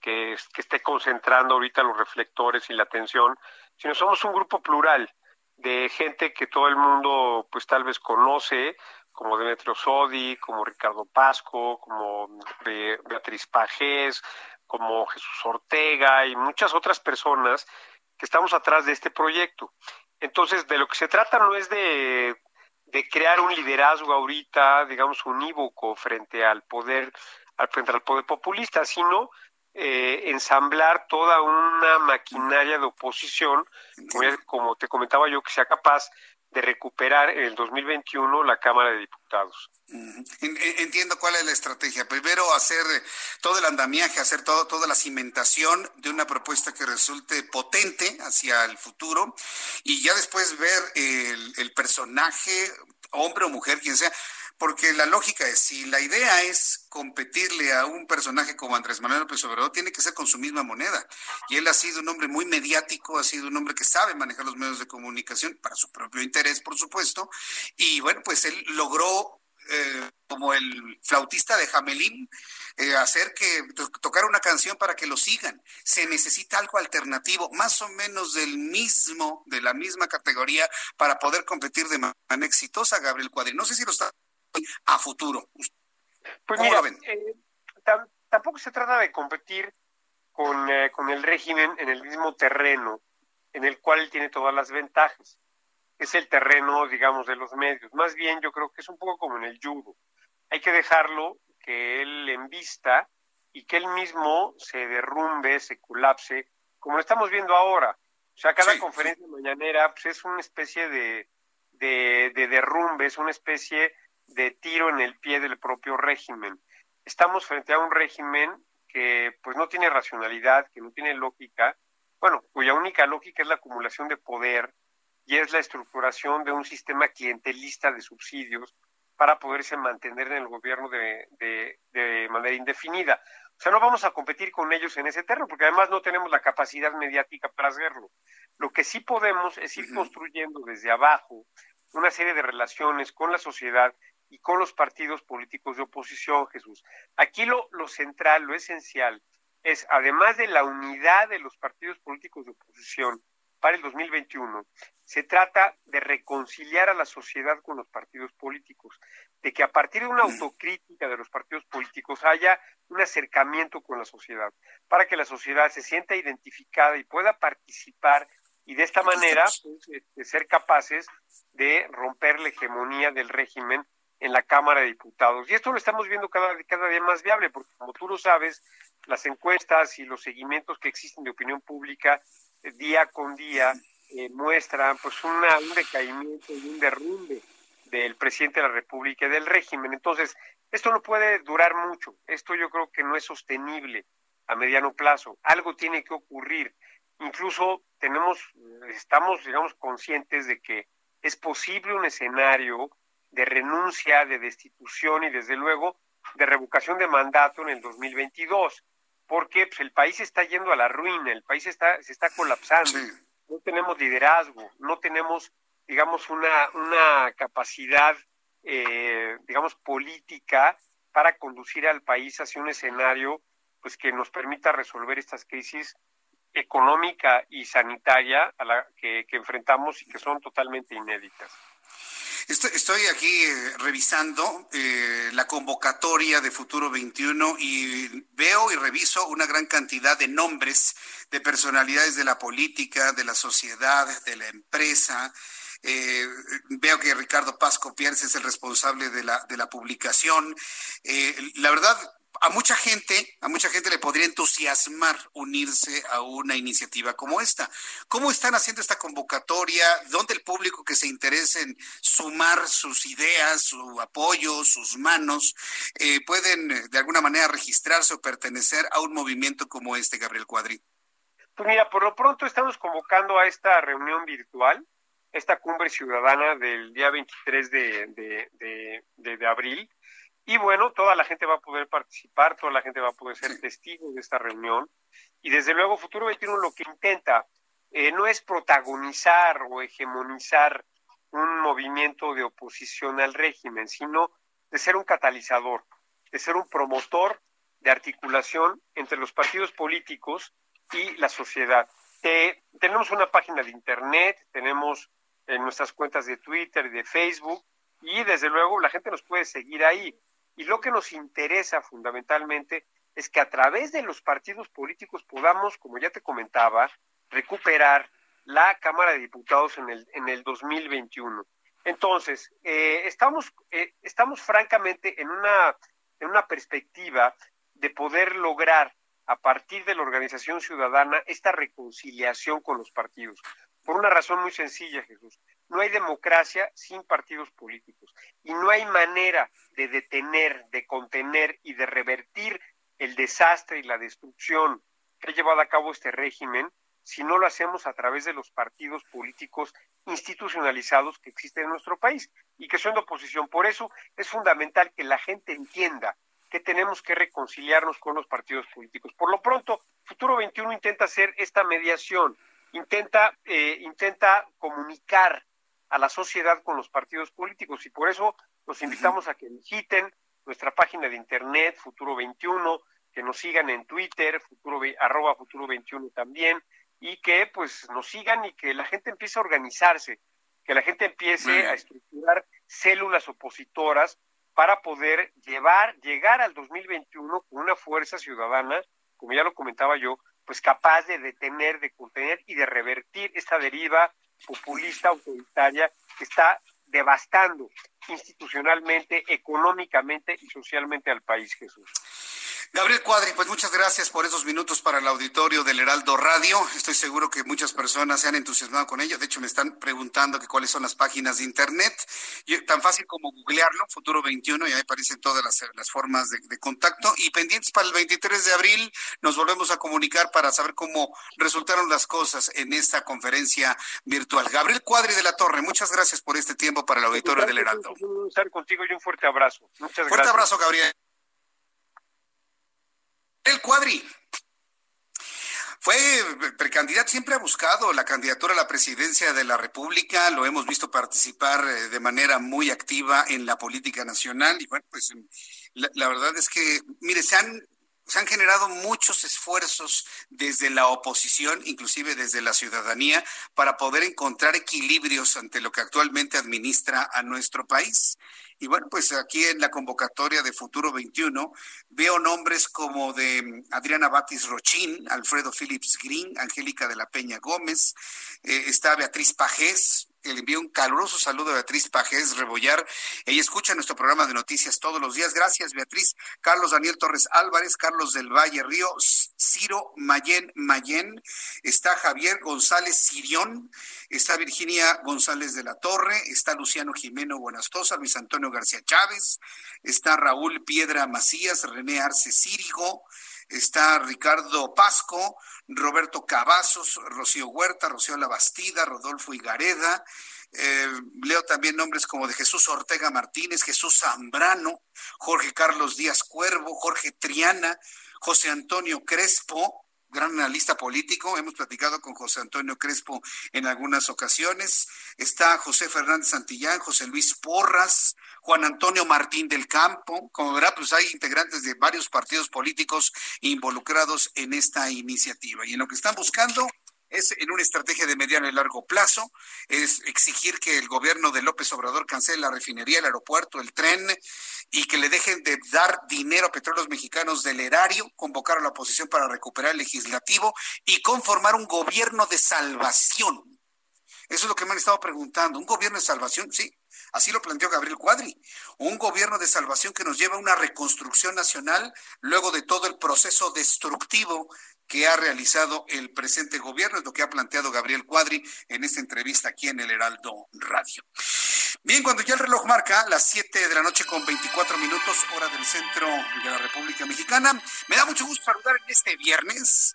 que, esté concentrando ahorita los reflectores y la atención, sino somos un grupo plural de gente que todo el mundo pues tal vez conoce, como Demetrio Sodi, como Ricardo Pasco, como Beatriz Pajés, como Jesús Ortega y muchas otras personas que estamos atrás de este proyecto. Entonces, de lo que se trata no es de, de crear un liderazgo ahorita, digamos, unívoco frente al poder, al, frente al poder populista, sino eh, ensamblar toda una maquinaria de oposición, como, te comentaba yo, que sea capaz de recuperar en el 2021 la Cámara de Diputados.
Entiendo cuál es la estrategia. Primero, hacer todo el andamiaje, hacer todo, toda la cimentación de una propuesta que resulte potente hacia el futuro y ya después ver el personaje, hombre o mujer, quien sea, porque la lógica es, si la idea es competirle a un personaje como Andrés Manuel López Obrador, tiene que ser con su misma moneda. Y él ha sido un hombre muy mediático, ha sido un hombre que sabe manejar los medios de comunicación para su propio interés, por supuesto. Y bueno, pues él logró, eh, como el flautista de Jamelín, eh, hacer que tocar una canción para que lo sigan. Se necesita algo alternativo, más o menos del mismo, de la misma categoría, para poder competir de manera exitosa, Gabriel Cuadri. No sé si lo está a futuro.
Pues mira, eh, tampoco se trata de competir con, eh, con el régimen en el mismo terreno en el cual él tiene todas las ventajas. Es el terreno, digamos, de los medios. Más bien yo creo que es un poco como en el judo. Hay que dejarlo que él envista y que él mismo se derrumbe, se colapse, como lo estamos viendo ahora. O sea, cada conferencia mañanera pues, es una especie de, de, de derrumbe, es una especie de tiro en el pie del propio régimen. Estamos frente a un régimen que pues no tiene racionalidad, que no tiene lógica, bueno, cuya única lógica es la acumulación de poder y es la estructuración de un sistema clientelista de subsidios para poderse mantener en el gobierno de, de, manera indefinida. O sea, no vamos a competir con ellos en ese terreno, porque además no tenemos la capacidad mediática para hacerlo. Lo que sí podemos es ir construyendo desde abajo una serie de relaciones con la sociedad y con los partidos políticos de oposición, Jesús. Aquí lo, lo central, lo esencial, es, además de la unidad de los partidos políticos de oposición para el 2021, se trata de reconciliar a la sociedad con los partidos políticos, de que a partir de una autocrítica de los partidos políticos haya un acercamiento con la sociedad, para que la sociedad se sienta identificada y pueda participar y de esta manera pues, este, ser capaces de romper la hegemonía del régimen en la Cámara de Diputados. Y esto lo estamos viendo cada, cada día más viable, porque como tú lo sabes, las encuestas y los seguimientos que existen de opinión pública eh, día con día eh, muestran pues una, un decaimiento y un derrumbe del presidente de la República y del régimen. Entonces, esto no puede durar mucho. Esto yo creo que no es sostenible a mediano plazo. Algo tiene que ocurrir. Incluso tenemos, estamos, digamos, conscientes de que es posible un escenario de renuncia, de destitución y desde luego de revocación de mandato en el 2022, porque pues, el país está yendo a la ruina, el país está, se está colapsando, no tenemos liderazgo, no tenemos, digamos, una, una capacidad, eh, digamos, política para conducir al país hacia un escenario pues que nos permita resolver estas crisis económica y sanitaria a la que enfrentamos y que son totalmente inéditas.
Estoy, aquí eh, revisando eh, la convocatoria de Futuro 21 y veo y reviso una gran cantidad de nombres de personalidades de la política, de la sociedad, de la empresa. Eh, veo que Ricardo Pasco Pierce es el responsable de la, de la publicación. la verdad, a mucha gente, a mucha gente le podría entusiasmar unirse a una iniciativa como esta. ¿Cómo están haciendo esta convocatoria? ¿Dónde el público que se interese en sumar sus ideas, su apoyo, sus manos, eh, pueden eh, de alguna manera registrarse o pertenecer a un movimiento como este, Gabriel Cuadri?
Pues mira, por lo pronto estamos convocando a esta reunión virtual, esta cumbre ciudadana del día 23 de, abril y bueno, toda la gente va a poder participar, toda la gente va a poder ser testigo de esta reunión. Y desde luego, Futuro 21 lo que intenta eh, no es protagonizar o hegemonizar un movimiento de oposición al régimen, sino de ser un catalizador, de ser un promotor de articulación entre los partidos políticos y la sociedad. tenemos una página de internet, tenemos en nuestras cuentas de Twitter y de Facebook, y desde luego la gente nos puede seguir ahí. Y lo que nos interesa fundamentalmente es que a través de los partidos políticos podamos, como ya te comentaba, recuperar la Cámara de Diputados en el, en el 2021. Entonces, eh, estamos, eh, estamos francamente en una, en una perspectiva de poder lograr a partir de la organización ciudadana esta reconciliación con los partidos. Por una razón muy sencilla, Jesús. No hay democracia sin partidos políticos y no hay manera de detener, de contener y de revertir el desastre y la destrucción que ha llevado a cabo este régimen si no lo hacemos a través de los partidos políticos institucionalizados que existen en nuestro país y que son de oposición. Por eso es fundamental que la gente entienda que tenemos que reconciliarnos con los partidos políticos. Por lo pronto, Futuro 21 intenta hacer esta mediación, intenta, eh, intenta comunicar a la sociedad con los partidos políticos. Y por eso los invitamos a que visiten nuestra página de internet, Futuro 21, que nos sigan en Twitter, futuro, arroba Futuro 21 también, y que pues nos sigan y que la gente empiece a organizarse, que la gente empiece a estructurar células opositoras para poder llevar, llegar al 2021 con una fuerza ciudadana, como ya lo comentaba yo, pues capaz de detener, de contener y de revertir esta deriva populista, autoritaria, que está devastando institucionalmente, económicamente y socialmente al país, Jesús.
Gabriel Cuadri, pues muchas gracias por esos minutos para el auditorio del Heraldo Radio. Estoy seguro que muchas personas se han entusiasmado con ello. De hecho, me están preguntando que cuáles son las páginas de internet. tan fácil como googlearlo, Futuro 21, y ahí aparecen todas las, formas de, de, contacto. Y pendientes para el 23 de abril, nos volvemos a comunicar para saber cómo resultaron las cosas en esta conferencia virtual. Gabriel Cuadri de la Torre, muchas gracias por este tiempo para el auditorio del Heraldo.
estar contigo y un fuerte abrazo. Muchas
fuerte abrazo, Gabriel. El Cuadri. Fue precandidato, siempre ha buscado la candidatura a la presidencia de la República, lo hemos visto participar eh, de manera muy activa en la política nacional y bueno, pues la, la verdad es que, mire, se han se han generado muchos esfuerzos desde la oposición, inclusive desde la ciudadanía, para poder encontrar equilibrios ante lo que actualmente administra a nuestro país. Y bueno, pues aquí en la convocatoria de Futuro 21 veo nombres como de Adriana Batis Rochín, Alfredo Phillips Green, Angélica de la Peña Gómez, eh, está Beatriz Pajés, le envío un caluroso saludo a Beatriz Pajés Rebollar. Ella escucha nuestro programa de noticias todos los días. Gracias, Beatriz. Carlos Daniel Torres Álvarez, Carlos del Valle Río, Ciro Mayen Mayen, está Javier González Sirión, está Virginia González de la Torre, está Luciano Jimeno Buenastosa, Luis Antonio García Chávez, está Raúl Piedra Macías, René Arce Círigo, está Ricardo Pasco, Roberto Cavazos, Rocío Huerta, Rocío Labastida, Rodolfo Igareda. Eh, leo también nombres como de Jesús Ortega Martínez, Jesús Zambrano, Jorge Carlos Díaz Cuervo, Jorge Triana, José Antonio Crespo, gran analista político. Hemos platicado con José Antonio Crespo en algunas ocasiones. Está José Fernández Santillán, José Luis Porras, Juan Antonio Martín del Campo. Como verá, pues hay integrantes de varios partidos políticos involucrados en esta iniciativa. Y en lo que están buscando es en una estrategia de mediano y largo plazo, es exigir que el gobierno de López Obrador cancele la refinería, el aeropuerto, el tren y que le dejen de dar dinero a petróleos mexicanos del erario, convocar a la oposición para recuperar el legislativo y conformar un gobierno de salvación. Eso es lo que me han estado preguntando. ¿Un gobierno de salvación? Sí, Así lo planteó Gabriel Cuadri, un gobierno de salvación que nos lleva a una reconstrucción nacional luego de todo el proceso destructivo que ha realizado el presente gobierno, es lo que ha planteado Gabriel Cuadri en esta entrevista aquí en el Heraldo Radio. Bien, cuando ya el reloj marca las 7 de la noche con 24 minutos, hora del centro de la República Mexicana, me da mucho gusto saludar en este viernes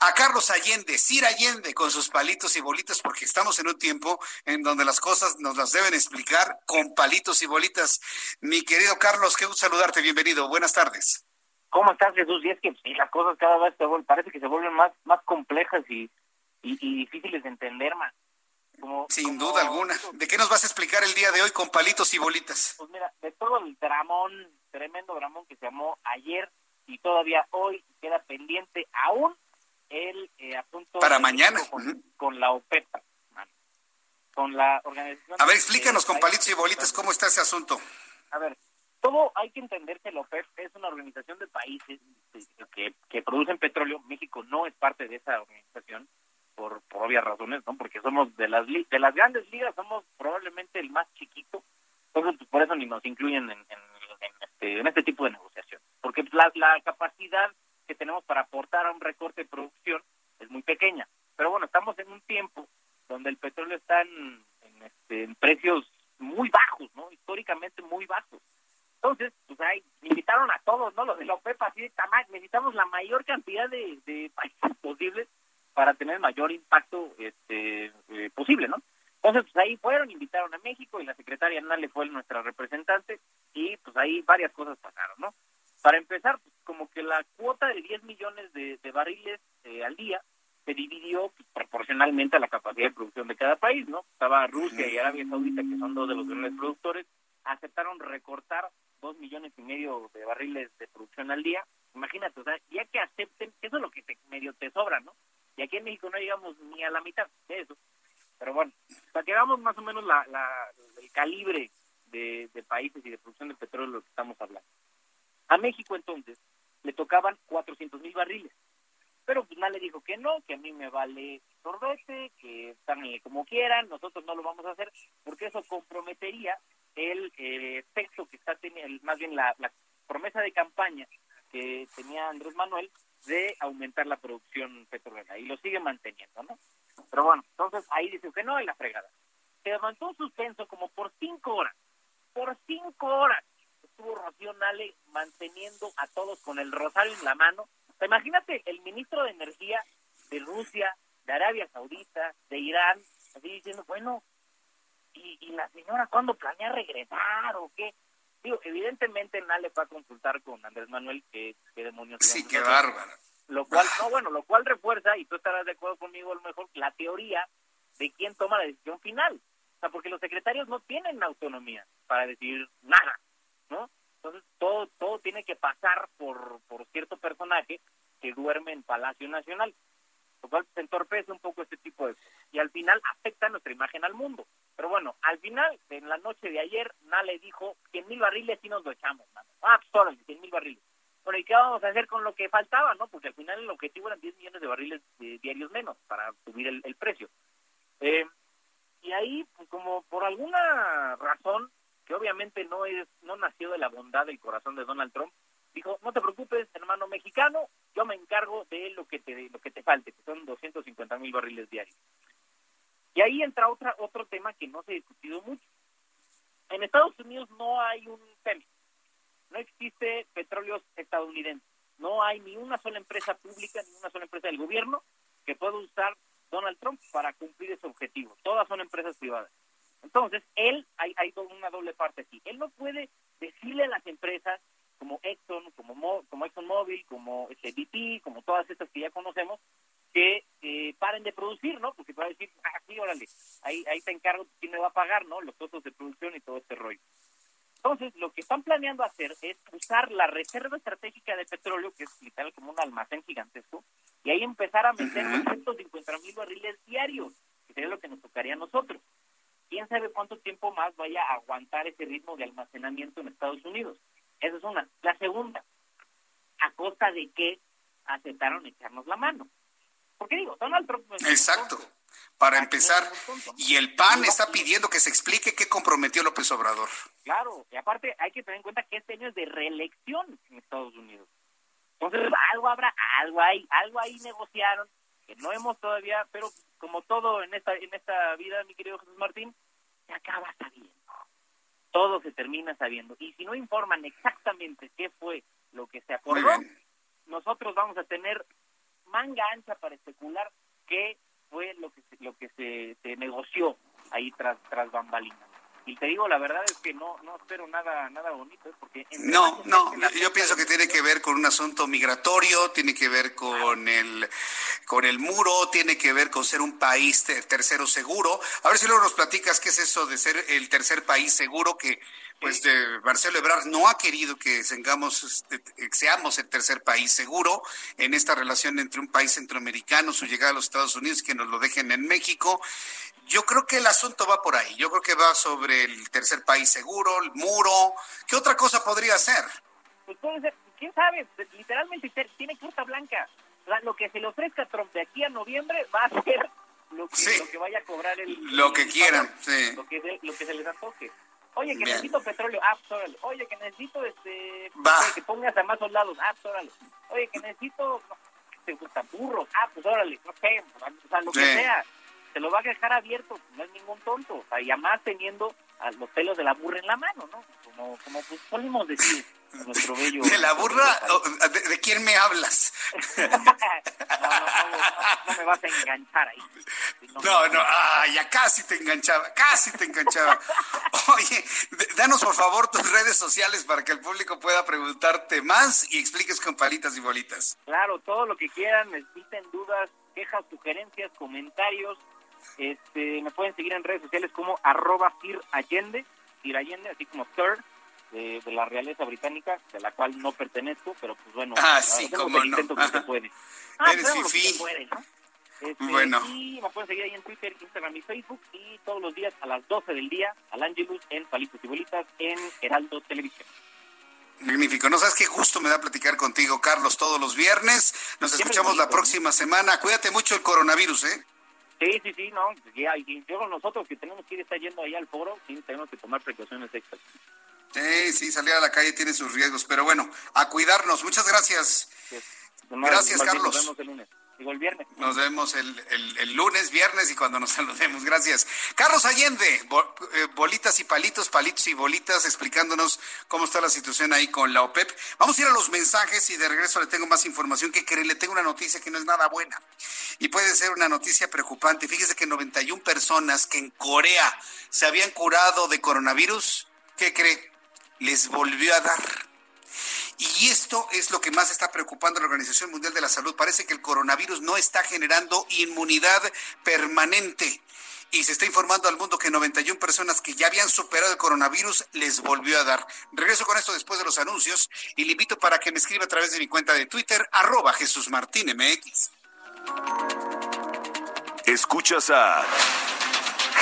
a Carlos Allende, Sir Allende, con sus palitos y bolitas, porque estamos en un tiempo en donde las cosas nos las deben explicar con palitos y bolitas. Mi querido Carlos, qué gusto saludarte, bienvenido, buenas tardes.
¿Cómo estás, Jesús? Y es que las cosas cada vez se vuelven, parece que se vuelven más, más complejas y, y, difíciles de entender, más.
Sin duda alguna. ¿De qué nos vas a explicar el día de hoy con palitos y bolitas?
Pues mira, de todo el dramón, tremendo dramón que se llamó ayer y todavía hoy queda pendiente aún el eh, asunto
para mañana
con, la OPEP, con la organización.
A ver, explícanos con palitos y bolitas cómo está ese asunto.
A ver, todo hay que entender que la OPEP es una organización de países que, que producen petróleo. México no es parte de esa organización por, por obvias razones, ¿no? Porque somos de las de las grandes ligas somos probablemente el más chiquito. Entonces, por eso ni nos incluyen en, en, este, en este tipo de negociación. Porque la, la capacidad que tenemos para aportar a un recorte de producción es muy pequeña. Pero bueno, estamos en un tiempo donde el petróleo está en, este, en precios muy bajos, ¿no? Históricamente muy bajos. Entonces, pues ahí invitaron a todos, ¿no? Los de la OPEP, así de tamaño, necesitamos la mayor cantidad de, de países posibles para tener el mayor impacto este, eh, posible, ¿no? Entonces, pues ahí fueron, invitaron a México y la secretaria Nale fue nuestra representante y pues ahí varias cosas pasaron, ¿no? Para empezar, pues, como que la cuota de 10 millones de, barriles eh, al día se dividió pues, proporcionalmente a la capacidad de producción de cada país, ¿no? Estaba Rusia y Arabia Saudita, que son dos de los grandes productores, aceptaron recortar dos millones y medio de barriles de producción al día. Imagínate, o sea, ya que acepten, eso es lo que te, medio te sobra, ¿no? Y aquí en México no llegamos ni a la mitad de eso. Pero bueno, para que veamos más o menos la, el calibre de, de países y de producción de petróleo de lo que estamos hablando. A México entonces le tocaban 400 mil barriles. Pero pues le dijo que no, que a mí me vale sorbete, que están como quieran, nosotros no lo vamos a hacer, porque eso comprometería el eh, efecto que está teniendo, más bien la, promesa de campaña que tenía Andrés Manuel de aumentar la producción petrolera y lo sigue manteniendo, ¿no? Pero bueno, entonces ahí dice que no hay la fregada. Se levantó un suspenso como por cinco horas, por cinco horas estuvo Rocío Nale manteniendo a todos con el rosario en la mano. imagínate el ministro de Energía de Rusia, de Arabia Saudita, de Irán, así diciendo, bueno, ¿y, la señora cuándo planea regresar o qué? Digo, evidentemente Nale fue a consultar con Andrés Manuel qué, qué demonios.
Sí, qué bárbaro.
Lo cual, no, bueno, lo cual refuerza, y tú estarás de acuerdo conmigo a lo mejor, la teoría de quién toma la decisión final. O sea, porque los secretarios no tienen autonomía para decidir nada. ¿no? Entonces todo todo tiene que pasar por, por cierto personaje que duerme en Palacio Nacional, lo cual entorpece un poco este tipo de y al final afecta nuestra imagen al mundo. Pero bueno, al final, en la noche de ayer, Nale dijo 100 mil barriles y nos lo echamos, mano. Ah, pues 100 mil barriles. Bueno, ¿y qué vamos a hacer con lo que faltaba, no? Porque al final el objetivo eran 10 millones de barriles diarios menos para subir el, precio. Eh, y ahí, pues como por alguna razón, que obviamente no es no nació de la bondad del corazón de Donald Trump, dijo, no te preocupes, hermano mexicano, yo me encargo de lo que te lo que te falte, que son 250 mil barriles diarios. Y ahí entra otra otro tema que no se ha discutido mucho. En Estados Unidos no hay un PEMI, no existe petróleos estadounidenses, no hay ni una sola empresa pública, ni una sola empresa del gobierno que pueda usar Donald Trump para cumplir ese objetivo. Todas son empresas privadas. Entonces, él, hay, hay una doble parte aquí. Él no puede decirle a las empresas como Exxon, como, como ExxonMobil, como este, BP, como todas estas que ya conocemos, que eh, paren de producir, ¿no? Porque va a decir, ah, sí, órale, ahí, ahí te encargo quién me va a pagar, ¿no? Los costos de producción y todo este rollo. Entonces, lo que están planeando hacer es usar la reserva estratégica de petróleo, que es literal como un almacén gigantesco, y ahí empezar a meter 250 mil barriles diarios, que sería lo que nos tocaría a nosotros quién sabe cuánto tiempo más vaya a aguantar ese ritmo de almacenamiento en Estados Unidos. Esa es una. La segunda, ¿a costa de qué aceptaron echarnos la mano? Porque digo, Donald Trump...
Exacto. Para empezar, y el PAN está pidiendo que se explique qué comprometió López Obrador.
Claro, y aparte hay que tener en cuenta que este año es de reelección en Estados Unidos. Entonces, algo habrá, algo hay, algo ahí negociaron, que no hemos todavía, pero como todo en esta, en esta vida, mi querido Jesús Martín, se acaba sabiendo. Todo se termina sabiendo. Y si no informan exactamente qué fue lo que se acordó, nosotros vamos a tener manga ancha para especular qué fue lo que se, lo que se, se negoció ahí tras, tras bambalinas y te digo la verdad es que no no espero nada nada bonito ¿eh? porque
no no yo pienso que tiene que ver con un asunto migratorio tiene que ver con el con el muro, tiene que ver con ser un país tercero seguro. A ver si luego nos platicas qué es eso de ser el tercer país seguro que pues de Marcelo Ebrard no ha querido que tengamos, este, seamos el tercer país seguro en esta relación entre un país centroamericano, su llegada a los Estados Unidos, que nos lo dejen en México. Yo creo que el asunto va por ahí. Yo creo que va sobre el tercer país seguro, el muro. ¿Qué otra cosa podría ser?
Pues puede ser, quién sabe, literalmente tiene carta blanca. lo que se le ofrezca a Trump de aquí a noviembre va a ser lo que, vaya a cobrar el...
Lo que quieran,
sí. Lo que, lo que se les antoje. Oye, que necesito petróleo, ah, pues órale. Oye, que necesito este, que pongas a más soldados, ah, pues órale. Oye, que necesito, no, te gusta burros, ah, pues órale, no sé, o sea, lo que sea. Se lo va a dejar abierto, no es ningún tonto. O sea, y además teniendo a los pelos de la burra en la mano, ¿no? Como, como pues solemos decir nuestro bello.
¿De la burra? ¿De, quién me hablas?
no, no, no, me vas a enganchar ahí.
No, no, ah, ya casi te enganchaba, casi te enganchaba. Oye, danos por favor tus redes sociales para que el público pueda preguntarte más y expliques con palitas y bolitas.
Claro, todo lo que quieran, necesiten dudas, quejas, sugerencias, comentarios. Este, me pueden seguir en redes sociales como arroba Sir Allende, Sir Allende, así como Sir, de, la realeza británica, de la cual no pertenezco, pero pues bueno,
ah, sí, como no.
intento que se puede.
Ah, Eres fifí.
Este, bueno. Y me pueden seguir ahí en Twitter, Instagram y Facebook. Y todos los días a las 12 del día, al Angelus en Palitos y Bolitas en Heraldo Televisión.
Magnífico. No sabes qué gusto me da platicar contigo, Carlos, todos los viernes. Nos escuchamos la próxima semana. Cuídate mucho el coronavirus, ¿eh?
Sí, sí, sí, no. Ya, y yo nosotros que tenemos que ir yendo ahí al foro, sí, tenemos que tomar precauciones extras.
Sí, sí, salir a la calle tiene sus riesgos, pero bueno, a cuidarnos. Muchas gracias. Gracias, Carlos.
Nos vemos el lunes. El viernes.
Nos vemos el, lunes, viernes y cuando nos saludemos. Gracias. Carlos Allende, eh, bolitas y palitos, palitos y bolitas, explicándonos cómo está la situación ahí con la OPEP. Vamos a ir a los mensajes y de regreso le tengo más información que cree. Le tengo una noticia que no es nada buena y puede ser una noticia preocupante. Fíjese que 91 personas que en Corea se habían curado de coronavirus, ¿qué cree? Les volvió a dar. Y esto es lo que más está preocupando a la Organización Mundial de la Salud. Parece que el coronavirus no está generando inmunidad permanente. Y se está informando al mundo que 91 personas que ya habían superado el coronavirus les volvió a dar. Regreso con esto después de los anuncios y le invito para que me escriba a través de mi cuenta de Twitter, arroba Jesús Martín MX.
Escuchas a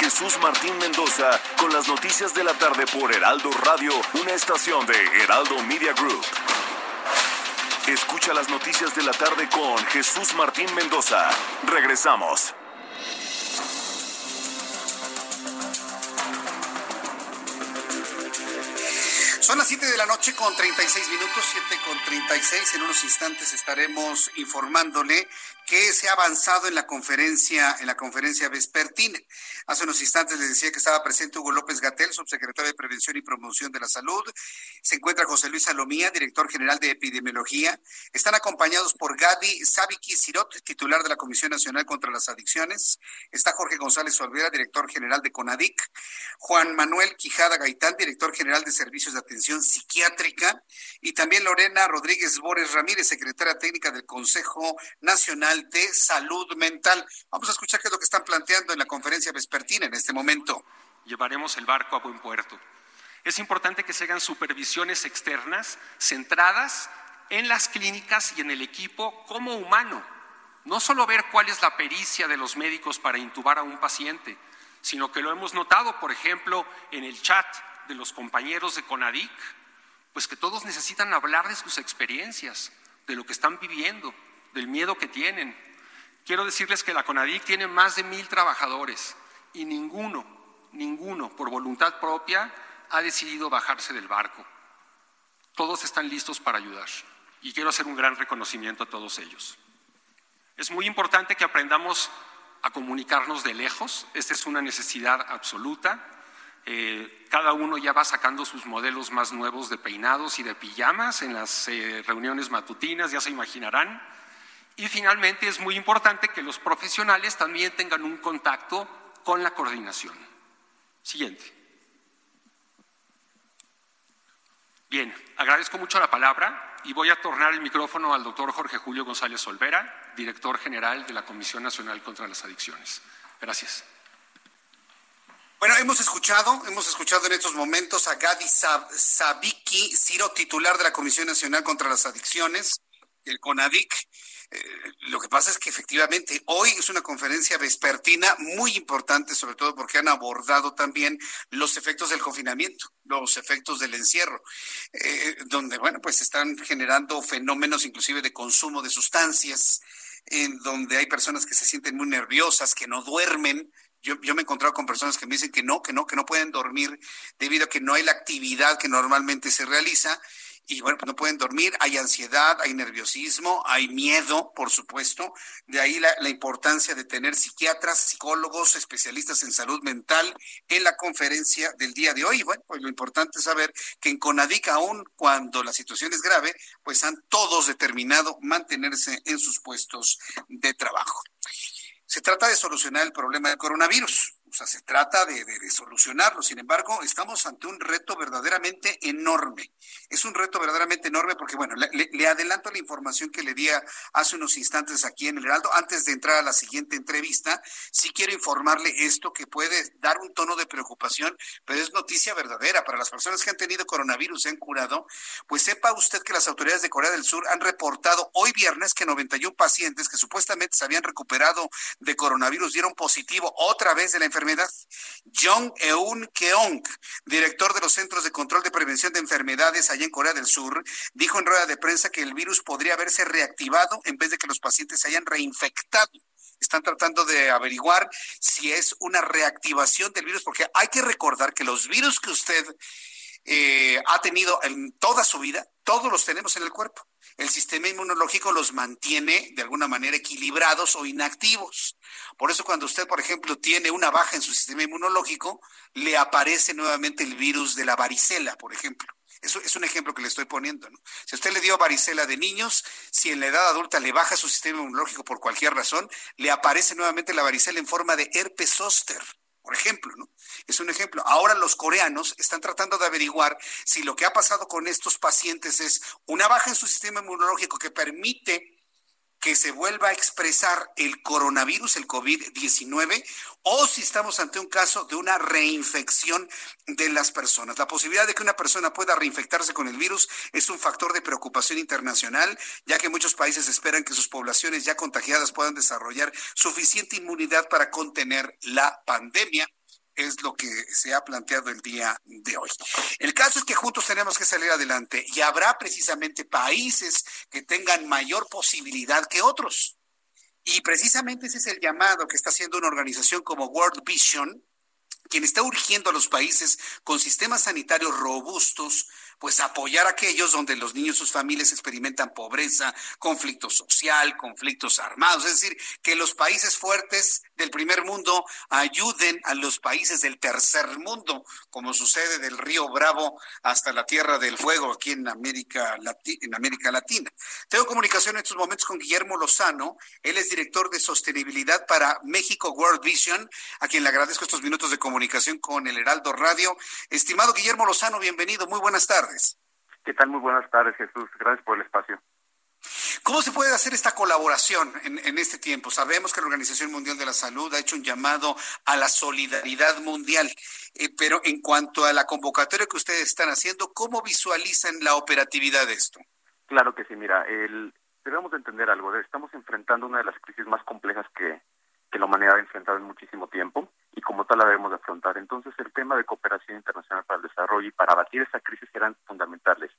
Jesús Martín Mendoza con las noticias de la tarde por Heraldo Radio, una estación de Heraldo Media Group. Escucha las noticias de la tarde con Jesús Martín Mendoza. Regresamos.
Son las 7 de la noche con 36 minutos, 7 con 36. En unos instantes estaremos informándole que se ha avanzado en la conferencia, en la conferencia vespertina. Hace unos instantes les decía que estaba presente Hugo López Gatel, subsecretario de Prevención y Promoción de la Salud. Se encuentra José Luis Salomía, director general de Epidemiología. Están acompañados por Gadi Sabiki Sirot, titular de la Comisión Nacional contra las Adicciones. Está Jorge González Olvera, director general de CONADIC. Juan Manuel Quijada Gaitán, director general de Servicios de Atención Psiquiátrica. Y también Lorena Rodríguez Bores Ramírez, secretaria técnica del Consejo Nacional de Salud Mental. Vamos a escuchar qué es lo que están planteando en la conferencia vespertina en este momento.
Llevaremos el barco a buen puerto. Es importante que se hagan supervisiones externas centradas en las clínicas y en el equipo como humano. No solo ver cuál es la pericia de los médicos para intubar a un paciente, sino que lo hemos notado, por ejemplo, en el chat de los compañeros de CONADIC, pues que todos necesitan hablar de sus experiencias, de lo que están viviendo, del miedo que tienen. Quiero decirles que la CONADIC tiene más de mil trabajadores y ninguno, ninguno, por voluntad propia, ha decidido bajarse del barco. Todos están listos para ayudar y quiero hacer un gran reconocimiento a todos ellos. Es muy importante que aprendamos a comunicarnos de lejos, esta es una necesidad absoluta. Eh, cada uno ya va sacando sus modelos más nuevos de peinados y de pijamas en las eh, reuniones matutinas, ya se imaginarán. Y finalmente es muy importante que los profesionales también tengan un contacto con la coordinación. Siguiente. Bien, agradezco mucho la palabra y voy a tornar el micrófono al doctor Jorge Julio González Olvera, director general de la Comisión Nacional contra las Adicciones. Gracias.
Bueno, hemos escuchado, hemos escuchado en estos momentos a Gadi Sabiki, Ciro, titular de la Comisión Nacional contra las Adicciones, el CONADIC. Lo que pasa es que efectivamente hoy es una conferencia vespertina muy importante, sobre todo porque han abordado también los efectos del confinamiento, los efectos del encierro, eh, donde, bueno, pues están generando fenómenos inclusive de consumo de sustancias, en donde hay personas que se sienten muy nerviosas, que no duermen, yo, yo, me he encontrado con personas que me dicen que no, que no, que no pueden dormir debido a que no hay la actividad que normalmente se realiza y bueno, pues no pueden dormir, hay ansiedad, hay nerviosismo, hay miedo, por supuesto. De ahí la, importancia de tener psiquiatras, psicólogos, especialistas en salud mental en la conferencia del día de hoy. Bueno, pues lo importante es saber que en CONADIC, aún cuando la situación es grave, pues han todos determinado mantenerse en sus puestos de trabajo. Se trata de solucionar el problema del coronavirus. O sea, se trata de, solucionarlo. Sin embargo, estamos ante un reto verdaderamente enorme. Es un reto verdaderamente enorme porque, bueno, le, le, adelanto la información que le di hace unos instantes aquí en el Heraldo. Antes de entrar a la siguiente entrevista, sí quiero informarle esto que puede dar un tono de preocupación, pero es noticia verdadera. Para las personas que han tenido coronavirus, se han curado, pues sepa usted que las autoridades de Corea del Sur han reportado hoy viernes que 91 pacientes que supuestamente se habían recuperado de coronavirus dieron positivo otra vez de la enfermedad enfermedad. Jong Eun Keong, director de los Centros de Control de Prevención de Enfermedades allá en Corea del Sur, dijo en rueda de prensa que el virus podría haberse reactivado en vez de que los pacientes se hayan reinfectado están tratando de averiguar si es una reactivación del virus, porque hay que recordar que los virus que usted eh, ha tenido en toda su vida, todos los tenemos en el cuerpo el sistema inmunológico los mantiene de alguna manera equilibrados o inactivos. Por eso cuando usted, por ejemplo, tiene una baja en su sistema inmunológico, le aparece nuevamente el virus de la varicela, por ejemplo. Eso es un ejemplo que le estoy poniendo. ¿no? Si usted le dio varicela de niños, si en la edad adulta le baja su sistema inmunológico por cualquier razón, le aparece nuevamente la varicela en forma de herpes zóster por ejemplo, ¿no? Es un ejemplo. Ahora los coreanos están tratando de averiguar si lo que ha pasado con estos pacientes es una baja en su sistema inmunológico que permite que se vuelva a expresar el coronavirus, el COVID-19, o si estamos ante un caso de una reinfección de las personas. La posibilidad de que una persona pueda reinfectarse con el virus es un factor de preocupación internacional, ya que muchos países esperan que sus poblaciones ya contagiadas puedan desarrollar suficiente inmunidad para contener la pandemia es lo que se ha planteado el día de hoy. El caso es que juntos tenemos que salir adelante y habrá precisamente países que tengan mayor posibilidad que otros. Y precisamente ese es el llamado que está haciendo una organización como World Vision, quien está urgiendo a los países con sistemas sanitarios robustos, pues apoyar a aquellos donde los niños y sus familias experimentan pobreza, conflicto social, conflictos armados. Es decir, que los países fuertes del primer mundo ayuden a los países del tercer mundo, como sucede del río Bravo hasta la Tierra del Fuego aquí en América, Lati en América Latina. Tengo comunicación en estos momentos con Guillermo Lozano. Él es director de sostenibilidad para México World Vision, a quien le agradezco estos minutos de comunicación con el Heraldo Radio. Estimado Guillermo Lozano, bienvenido. Muy buenas tardes.
¿Qué tal? Muy buenas tardes, Jesús. Gracias por el espacio.
¿Cómo se puede hacer esta colaboración en, en, este tiempo? Sabemos que la Organización Mundial de la Salud ha hecho un llamado a la solidaridad mundial, eh, pero en cuanto a la convocatoria que ustedes están haciendo, ¿cómo visualizan la operatividad de esto?
Claro que sí, mira, el, debemos entender algo. Estamos enfrentando una de las crisis más complejas que, que la humanidad ha enfrentado en muchísimo tiempo y como tal la debemos de afrontar. Entonces el tema de cooperación internacional para el desarrollo y para abatir esa crisis serán fundamentales.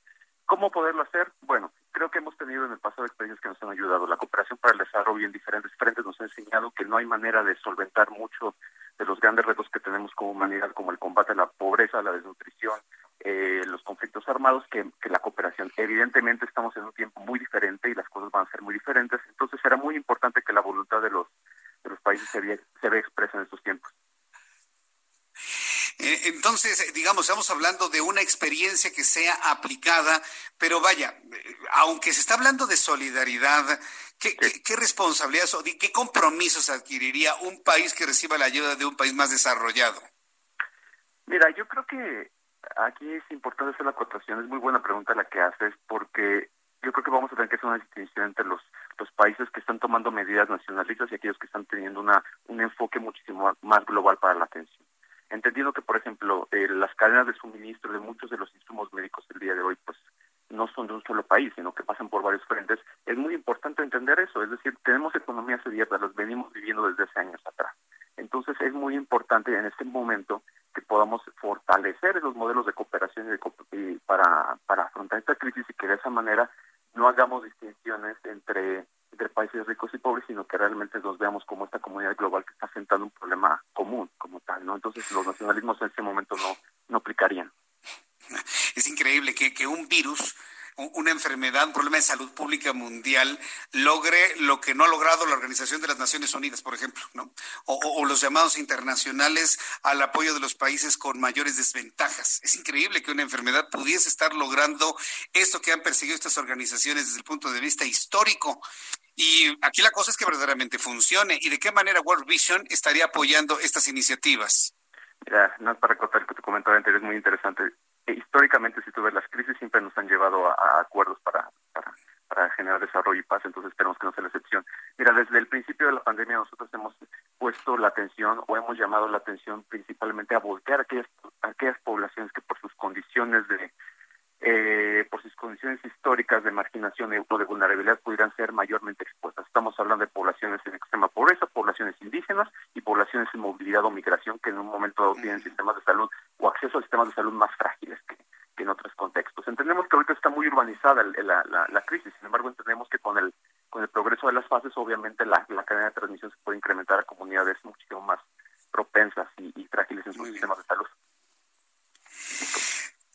¿Cómo poderlo hacer? Bueno, creo que hemos tenido en el pasado experiencias que nos han ayudado. La cooperación para el desarrollo en diferentes frentes nos ha enseñado que no hay manera de solventar mucho de los grandes retos que tenemos como humanidad, como el combate a la pobreza, la desnutrición, eh, los conflictos armados, que, que la cooperación. Evidentemente estamos en un tiempo muy diferente y las cosas van a ser muy diferentes, entonces será muy importante que la voluntad de los de los países se ve, se ve expresa en estos.
Entonces, digamos, estamos hablando de una experiencia que sea aplicada, pero vaya, aunque se está hablando de solidaridad, ¿qué, qué, qué responsabilidades o qué compromisos adquiriría un país que reciba la ayuda de un país más desarrollado?
Mira, yo creo que aquí es importante hacer la acotación. Es muy buena pregunta la que haces, porque yo creo que vamos a tener que hacer una distinción entre los los países que están tomando medidas nacionalistas y aquellos que están teniendo una un enfoque muchísimo más global para la atención. Entendiendo que, por ejemplo, eh, las cadenas de suministro de muchos de los insumos médicos del día de hoy, pues no son de un solo país, sino que pasan por varios frentes, es muy importante entender eso. Es decir, tenemos economías abiertas, las venimos viviendo desde hace años atrás. Entonces es muy importante en este momento que podamos fortalecer esos modelos de cooperación y para, para afrontar esta crisis y que de esa manera no hagamos distinciones entre, entre países ricos y pobres, sino que realmente nos veamos como esta comunidad global que está enfrentando un problema común como tal, ¿no? Entonces los nacionalismos en ese momento no, no aplicarían.
Es increíble que, que un virus una enfermedad, un problema de salud pública mundial, logre lo que no ha logrado la Organización de las Naciones Unidas, por ejemplo, ¿no? O, los llamados internacionales al apoyo de los países con mayores desventajas. Es increíble que una enfermedad pudiese estar logrando esto que han perseguido estas organizaciones desde el punto de vista histórico. Y aquí la cosa es que verdaderamente funcione. ¿Y de qué manera World Vision estaría apoyando estas iniciativas?
Mira, no para contar que tu comentario anterior es muy interesante históricamente, si tú ves las crisis, siempre nos han llevado a, acuerdos para, para, para, generar desarrollo y paz, entonces esperemos que no sea la excepción. Mira, desde el principio de la pandemia nosotros hemos puesto la atención o hemos llamado la atención principalmente a voltear aquellas, aquellas poblaciones que por sus condiciones de eh, por sus condiciones históricas de marginación o de vulnerabilidad pudieran ser mayormente expuestas. Estamos hablando de poblaciones en extrema pobreza, poblaciones indígenas y poblaciones en movilidad o migración que en un momento dado tienen sistemas de salud o acceso a sistemas de salud más frágiles que, en otros contextos. Entendemos que ahorita está muy urbanizada la, la, la, crisis, sin embargo entendemos que con el con el progreso de las fases obviamente la, cadena de transmisión se puede incrementar a comunidades muchísimo más propensas y, frágiles en sus sistemas de salud.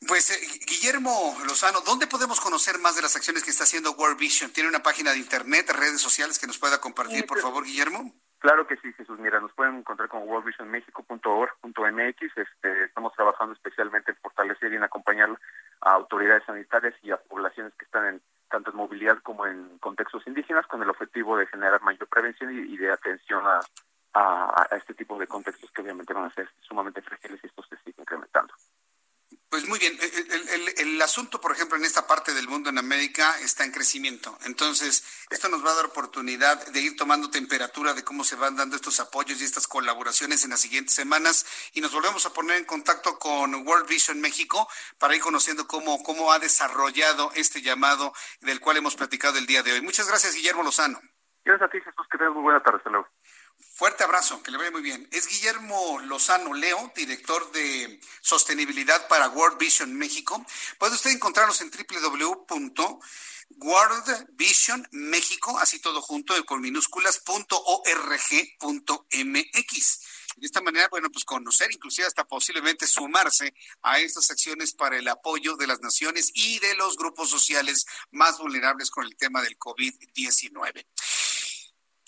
Pues eh, Guillermo Lozano, ¿dónde podemos conocer más de las acciones que está haciendo World Vision? ¿Tiene una página de internet, redes sociales que nos pueda compartir, por favor, Guillermo?
Claro que sí, Jesús. Mira, nos pueden encontrar con worldvisionmexico.org.mx. Este, estamos trabajando especialmente en fortalecer y en acompañar a autoridades sanitarias y a poblaciones que están en tanto en movilidad como en contextos indígenas con el objetivo de generar mayor prevención y, de atención a, a, este tipo de contextos que obviamente van a ser sumamente frágiles y estos se siguen incrementando.
Pues muy bien, el, asunto, por ejemplo, en esta parte del mundo en América está en crecimiento. Entonces, esto nos va a dar oportunidad de ir tomando temperatura de cómo se van dando estos apoyos y estas colaboraciones en las siguientes semanas y nos volvemos a poner en contacto con World Vision México para ir conociendo cómo, cómo ha desarrollado este llamado del cual hemos platicado el día de hoy. Muchas gracias, Guillermo Lozano.
Gracias a ti, Jesús. Que tengas muy buena tarde. Hasta luego.
Fuerte abrazo, que le vaya muy bien. Es Guillermo Lozano Leo, director de sostenibilidad para World Vision México. Puede usted encontrarnos en www.worldvisionmexico, así todo junto, con minúsculas. De esta manera, bueno, pues conocer, inclusive hasta posiblemente sumarse a estas acciones para el apoyo de las naciones y de los grupos sociales más vulnerables con el tema del COVID-19.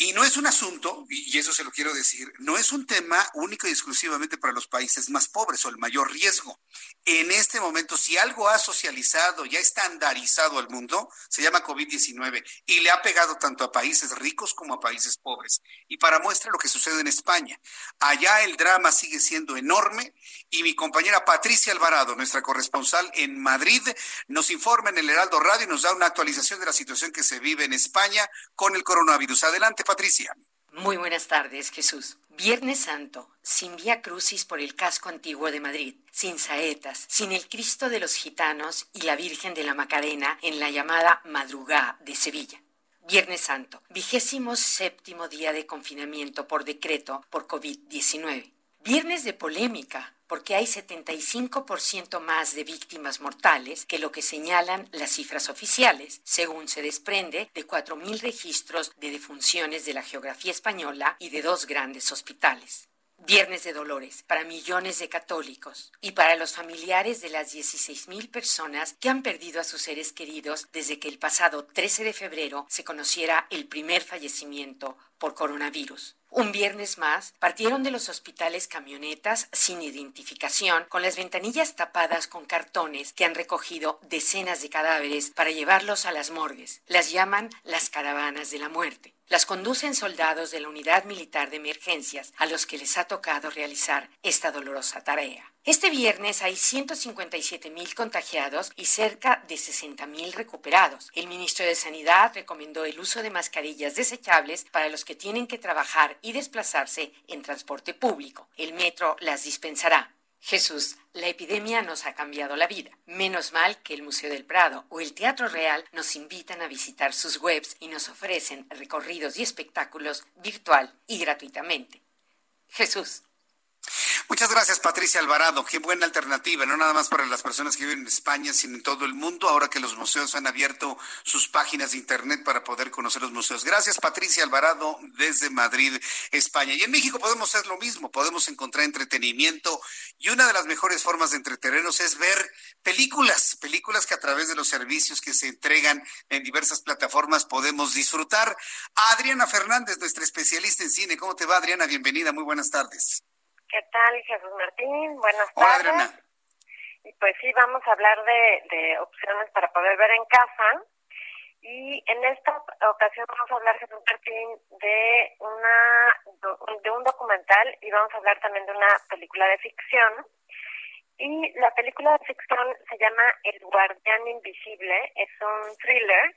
Y no es un asunto, y eso se lo quiero decir, no es un tema único y exclusivamente para los países más pobres o el mayor riesgo. En este momento, si algo ha socializado y ha estandarizado al mundo, se llama COVID-19 y le ha pegado tanto a países ricos como a países pobres. Y para muestra lo que sucede en España. Allá el drama sigue siendo enorme y mi compañera Patricia Alvarado, nuestra corresponsal en Madrid, nos informa en el Heraldo Radio y nos da una actualización de la situación que se vive en España con el coronavirus. Adelante, Patricia.
Muy buenas tardes, Jesús. Viernes Santo, sin vía crucis por el casco antiguo de Madrid, sin saetas, sin el Cristo de los Gitanos y la Virgen de la Macarena en la llamada Madrugá de Sevilla. Viernes Santo, vigésimo séptimo día de confinamiento por decreto por COVID-19. Viernes de polémica, porque hay 75% más de víctimas mortales que lo que señalan las cifras oficiales, según se desprende de 4.000 registros de defunciones de la geografía española y de dos grandes hospitales. Viernes de Dolores para millones de católicos y para los familiares de las 16.000 personas que han perdido a sus seres queridos desde que el pasado 13 de febrero se conociera el primer fallecimiento por coronavirus. Un viernes más, partieron de los hospitales camionetas sin identificación, con las ventanillas tapadas con cartones que han recogido decenas de cadáveres para llevarlos a las morgues. Las llaman las caravanas de la muerte. Las conducen soldados de la Unidad Militar de Emergencias a los que les ha tocado realizar esta dolorosa tarea. Este viernes hay 157 mil contagiados y cerca de 60 mil recuperados. El ministro de Sanidad recomendó el uso de mascarillas desechables para los que tienen que trabajar y desplazarse en transporte público. El metro las dispensará. Jesús, la epidemia nos ha cambiado la vida. Menos mal que el Museo del Prado o el Teatro Real nos invitan a visitar sus webs y nos ofrecen recorridos y espectáculos virtual y gratuitamente. Jesús.
Muchas gracias, Patricia Alvarado. Qué buena alternativa, no nada más para las personas que viven en España, sino en todo el mundo, ahora que los museos han abierto sus páginas de Internet para poder conocer los museos. Gracias, Patricia Alvarado, desde Madrid, España. Y en México podemos hacer lo mismo, podemos encontrar entretenimiento y una de las mejores formas de entretenernos es ver películas, películas que a través de los servicios que se entregan en diversas plataformas podemos disfrutar. Adriana Fernández, nuestra especialista en cine. ¿Cómo te va, Adriana? Bienvenida, muy buenas tardes.
¿Qué tal, Jesús Martín? Buenas tardes. Y pues sí, vamos a hablar de, de opciones para poder ver en casa. Y en esta ocasión vamos a hablar, Jesús Martín, de, una, de un documental y vamos a hablar también de una película de ficción. Y la película de ficción se llama El Guardián Invisible, es un thriller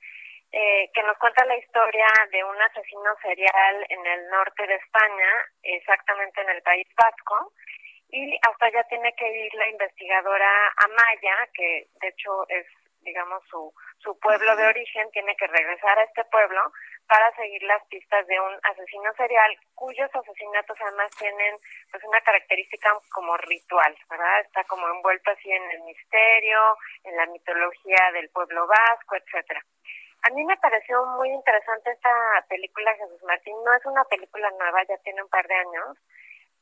eh, que nos cuenta la historia de un asesino serial en el norte de España, exactamente en el País Vasco, y hasta allá tiene que ir la investigadora Amaya, que de hecho es, digamos, su, su pueblo de origen, tiene que regresar a este pueblo para seguir las pistas de un asesino serial cuyos asesinatos además tienen pues una característica como ritual, ¿verdad? Está como envuelto así en el misterio, en la mitología del pueblo vasco, etcétera. A mí me pareció muy interesante esta película, Jesús Martín. No es una película nueva, ya tiene un par de años,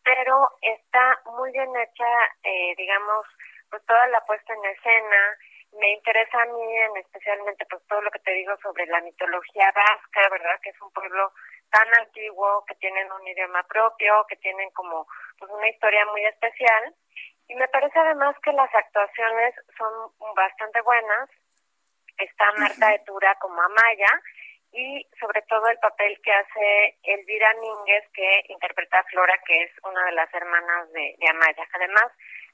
pero está muy bien hecha, eh, digamos, pues toda la puesta en escena. Me interesa a mí en especialmente pues todo lo que te digo sobre la mitología vasca, ¿verdad? Que es un pueblo tan antiguo, que tienen un idioma propio, que tienen como pues una historia muy especial. Y me parece además que las actuaciones son bastante buenas está Marta Etura como Amaya y sobre todo el papel que hace Elvira Mínguez que interpreta a Flora que es una de las hermanas de, Amaya. Además,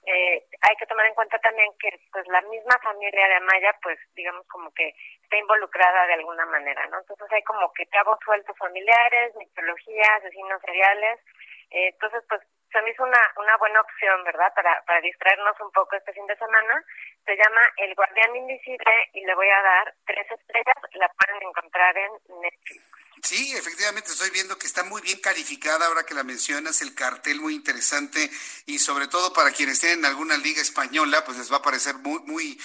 eh, hay que tomar en cuenta también que pues la misma familia de Amaya pues digamos como que está involucrada de alguna manera, ¿no? Entonces hay como que cabos sueltos familiares, mitología, asesinos seriales, eh, entonces pues se me hizo una, una buena opción, ¿verdad? Para, para distraernos un poco este fin de semana. Se llama El Guardián Invisible y le voy a dar tres estrellas. La pueden encontrar en Netflix.
Sí, efectivamente estoy viendo que está muy bien calificada ahora que la mencionas, el cartel muy interesante y sobre todo para quienes tienen alguna liga española, pues les va a parecer muy, muy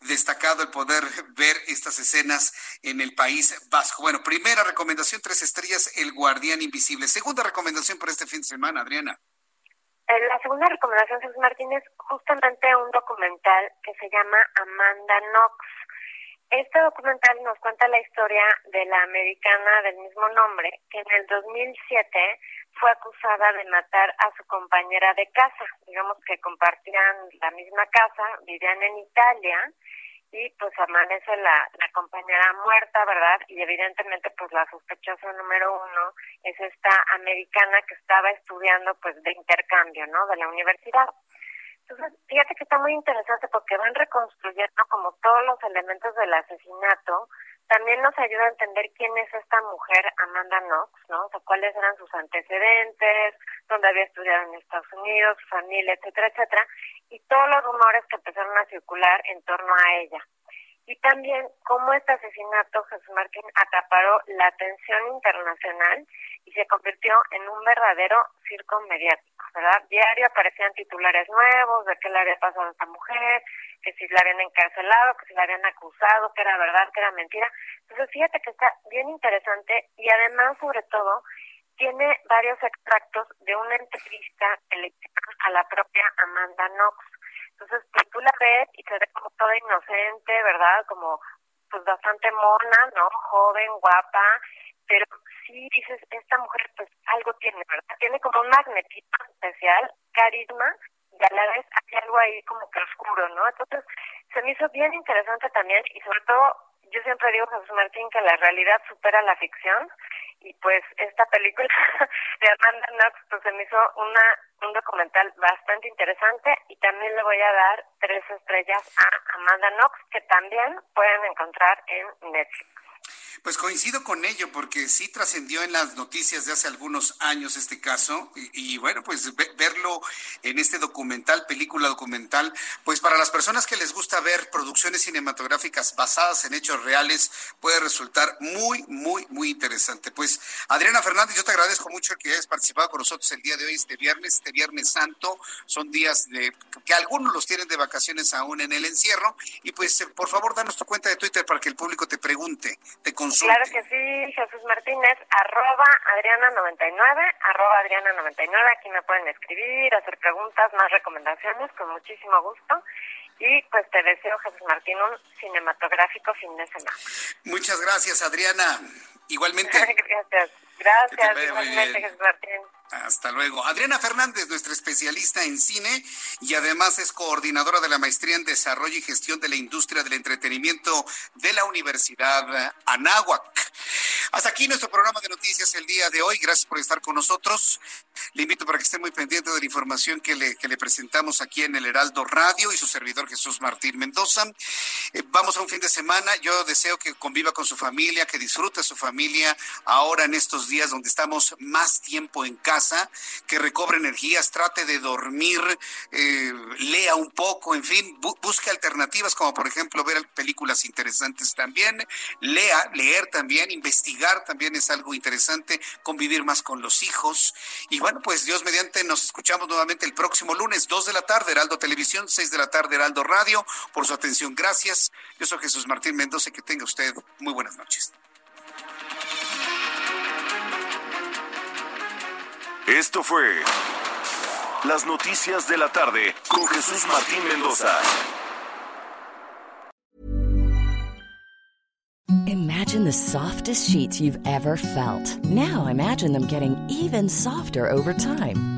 destacado el poder ver estas escenas en el País Vasco. Bueno, primera recomendación, tres estrellas, El Guardián Invisible. Segunda recomendación para este fin de semana, Adriana.
Eh, la segunda recomendación, Jesús Martín, es justamente un documental que se llama Amanda Knox. Este documental nos cuenta la historia de la americana del mismo nombre, que en el 2007 fue acusada de matar a su compañera de casa. Digamos que compartían la misma casa, vivían en Italia y pues amanece la, la compañera muerta, ¿verdad? Y evidentemente pues la sospechosa número uno es esta americana que estaba estudiando pues de intercambio, ¿no? De la universidad. Entonces, fíjate que está muy interesante porque van reconstruyendo como todos los elementos del asesinato, también nos ayuda a entender quién es esta mujer, Amanda Knox, ¿no? O sea, cuáles eran sus antecedentes, dónde había estudiado en Estados Unidos, su familia, etcétera, etcétera, y todos los rumores que empezaron a circular en torno a ella. Y también cómo este asesinato, Jesús Martín, acaparó la atención internacional y se convirtió en un verdadero circo mediático, ¿verdad? Diario aparecían titulares nuevos de qué le había pasado a esta mujer, que si la habían encarcelado, que si la habían acusado, que era verdad, que era mentira. Entonces, fíjate que está bien interesante y además, sobre todo, tiene varios extractos de una entrevista que a la propia Amanda Knox. Entonces, pues tú la ves y se ve como toda inocente, ¿verdad? Como pues bastante mona, ¿no? Joven, guapa, pero sí dices, esta mujer pues algo tiene, ¿verdad? Tiene como un magnetismo especial, carisma, y a la vez hay algo ahí como que oscuro, ¿no? Entonces se me hizo bien interesante también y sobre todo yo siempre digo, Jesús Martín, que la realidad supera la ficción y pues esta película de Amanda Knox pues se me hizo una un documental bastante interesante y también le voy a dar tres estrellas a Amanda Knox que también pueden encontrar en Netflix.
Pues coincido con ello, porque sí trascendió en las noticias de hace algunos años este caso, y, bueno, pues verlo en este documental, película documental, pues para las personas que les gusta ver producciones cinematográficas basadas en hechos reales, puede resultar muy, muy, muy interesante. Pues Adriana Fernández, yo te agradezco mucho que hayas participado con nosotros el día de hoy, este viernes, este viernes santo, son días de que algunos los tienen de vacaciones aún en el encierro, y pues por favor danos tu cuenta de Twitter para que el público te pregunte, te
Claro que sí, Jesús Martínez, arroba Adriana99, arroba Adriana99, aquí me pueden escribir, hacer preguntas, más recomendaciones, con muchísimo gusto. Y pues te deseo, Jesús Martín, un cinematográfico fin de semana.
Muchas gracias, Adriana. Igualmente.
gracias. Gracias, igualmente, Jesús Martín.
Hasta luego. Adriana Fernández, nuestra especialista en cine y además es coordinadora de la maestría en desarrollo y gestión de la industria del entretenimiento de la Universidad Anáhuac. Hasta aquí nuestro programa de noticias el día de hoy. Gracias por estar con nosotros. Le invito para que esté muy pendiente de la información que le, que le presentamos aquí en el Heraldo Radio y su servidor Jesús Martín Mendoza. Eh, vamos a un fin de semana. Yo deseo que conviva con su familia, que disfrute su familia ahora en estos días donde estamos más tiempo en casa que recobre energías, trate de dormir, eh, lea un poco, en fin, busque alternativas como por ejemplo ver películas interesantes también, lea, leer también, investigar también es algo interesante, convivir más con los hijos. Y bueno, pues Dios mediante nos escuchamos nuevamente el próximo lunes, 2 de la tarde, Heraldo Televisión, 6 de la tarde, Heraldo Radio, por su atención. Gracias. Yo soy Jesús Martín Mendoza que tenga usted muy buenas noches.
Esto fue Las Noticias de la Tarde con Jesús Martín Mendoza.
Imagine the softest sheets you've ever felt. Now imagine them getting even softer over time.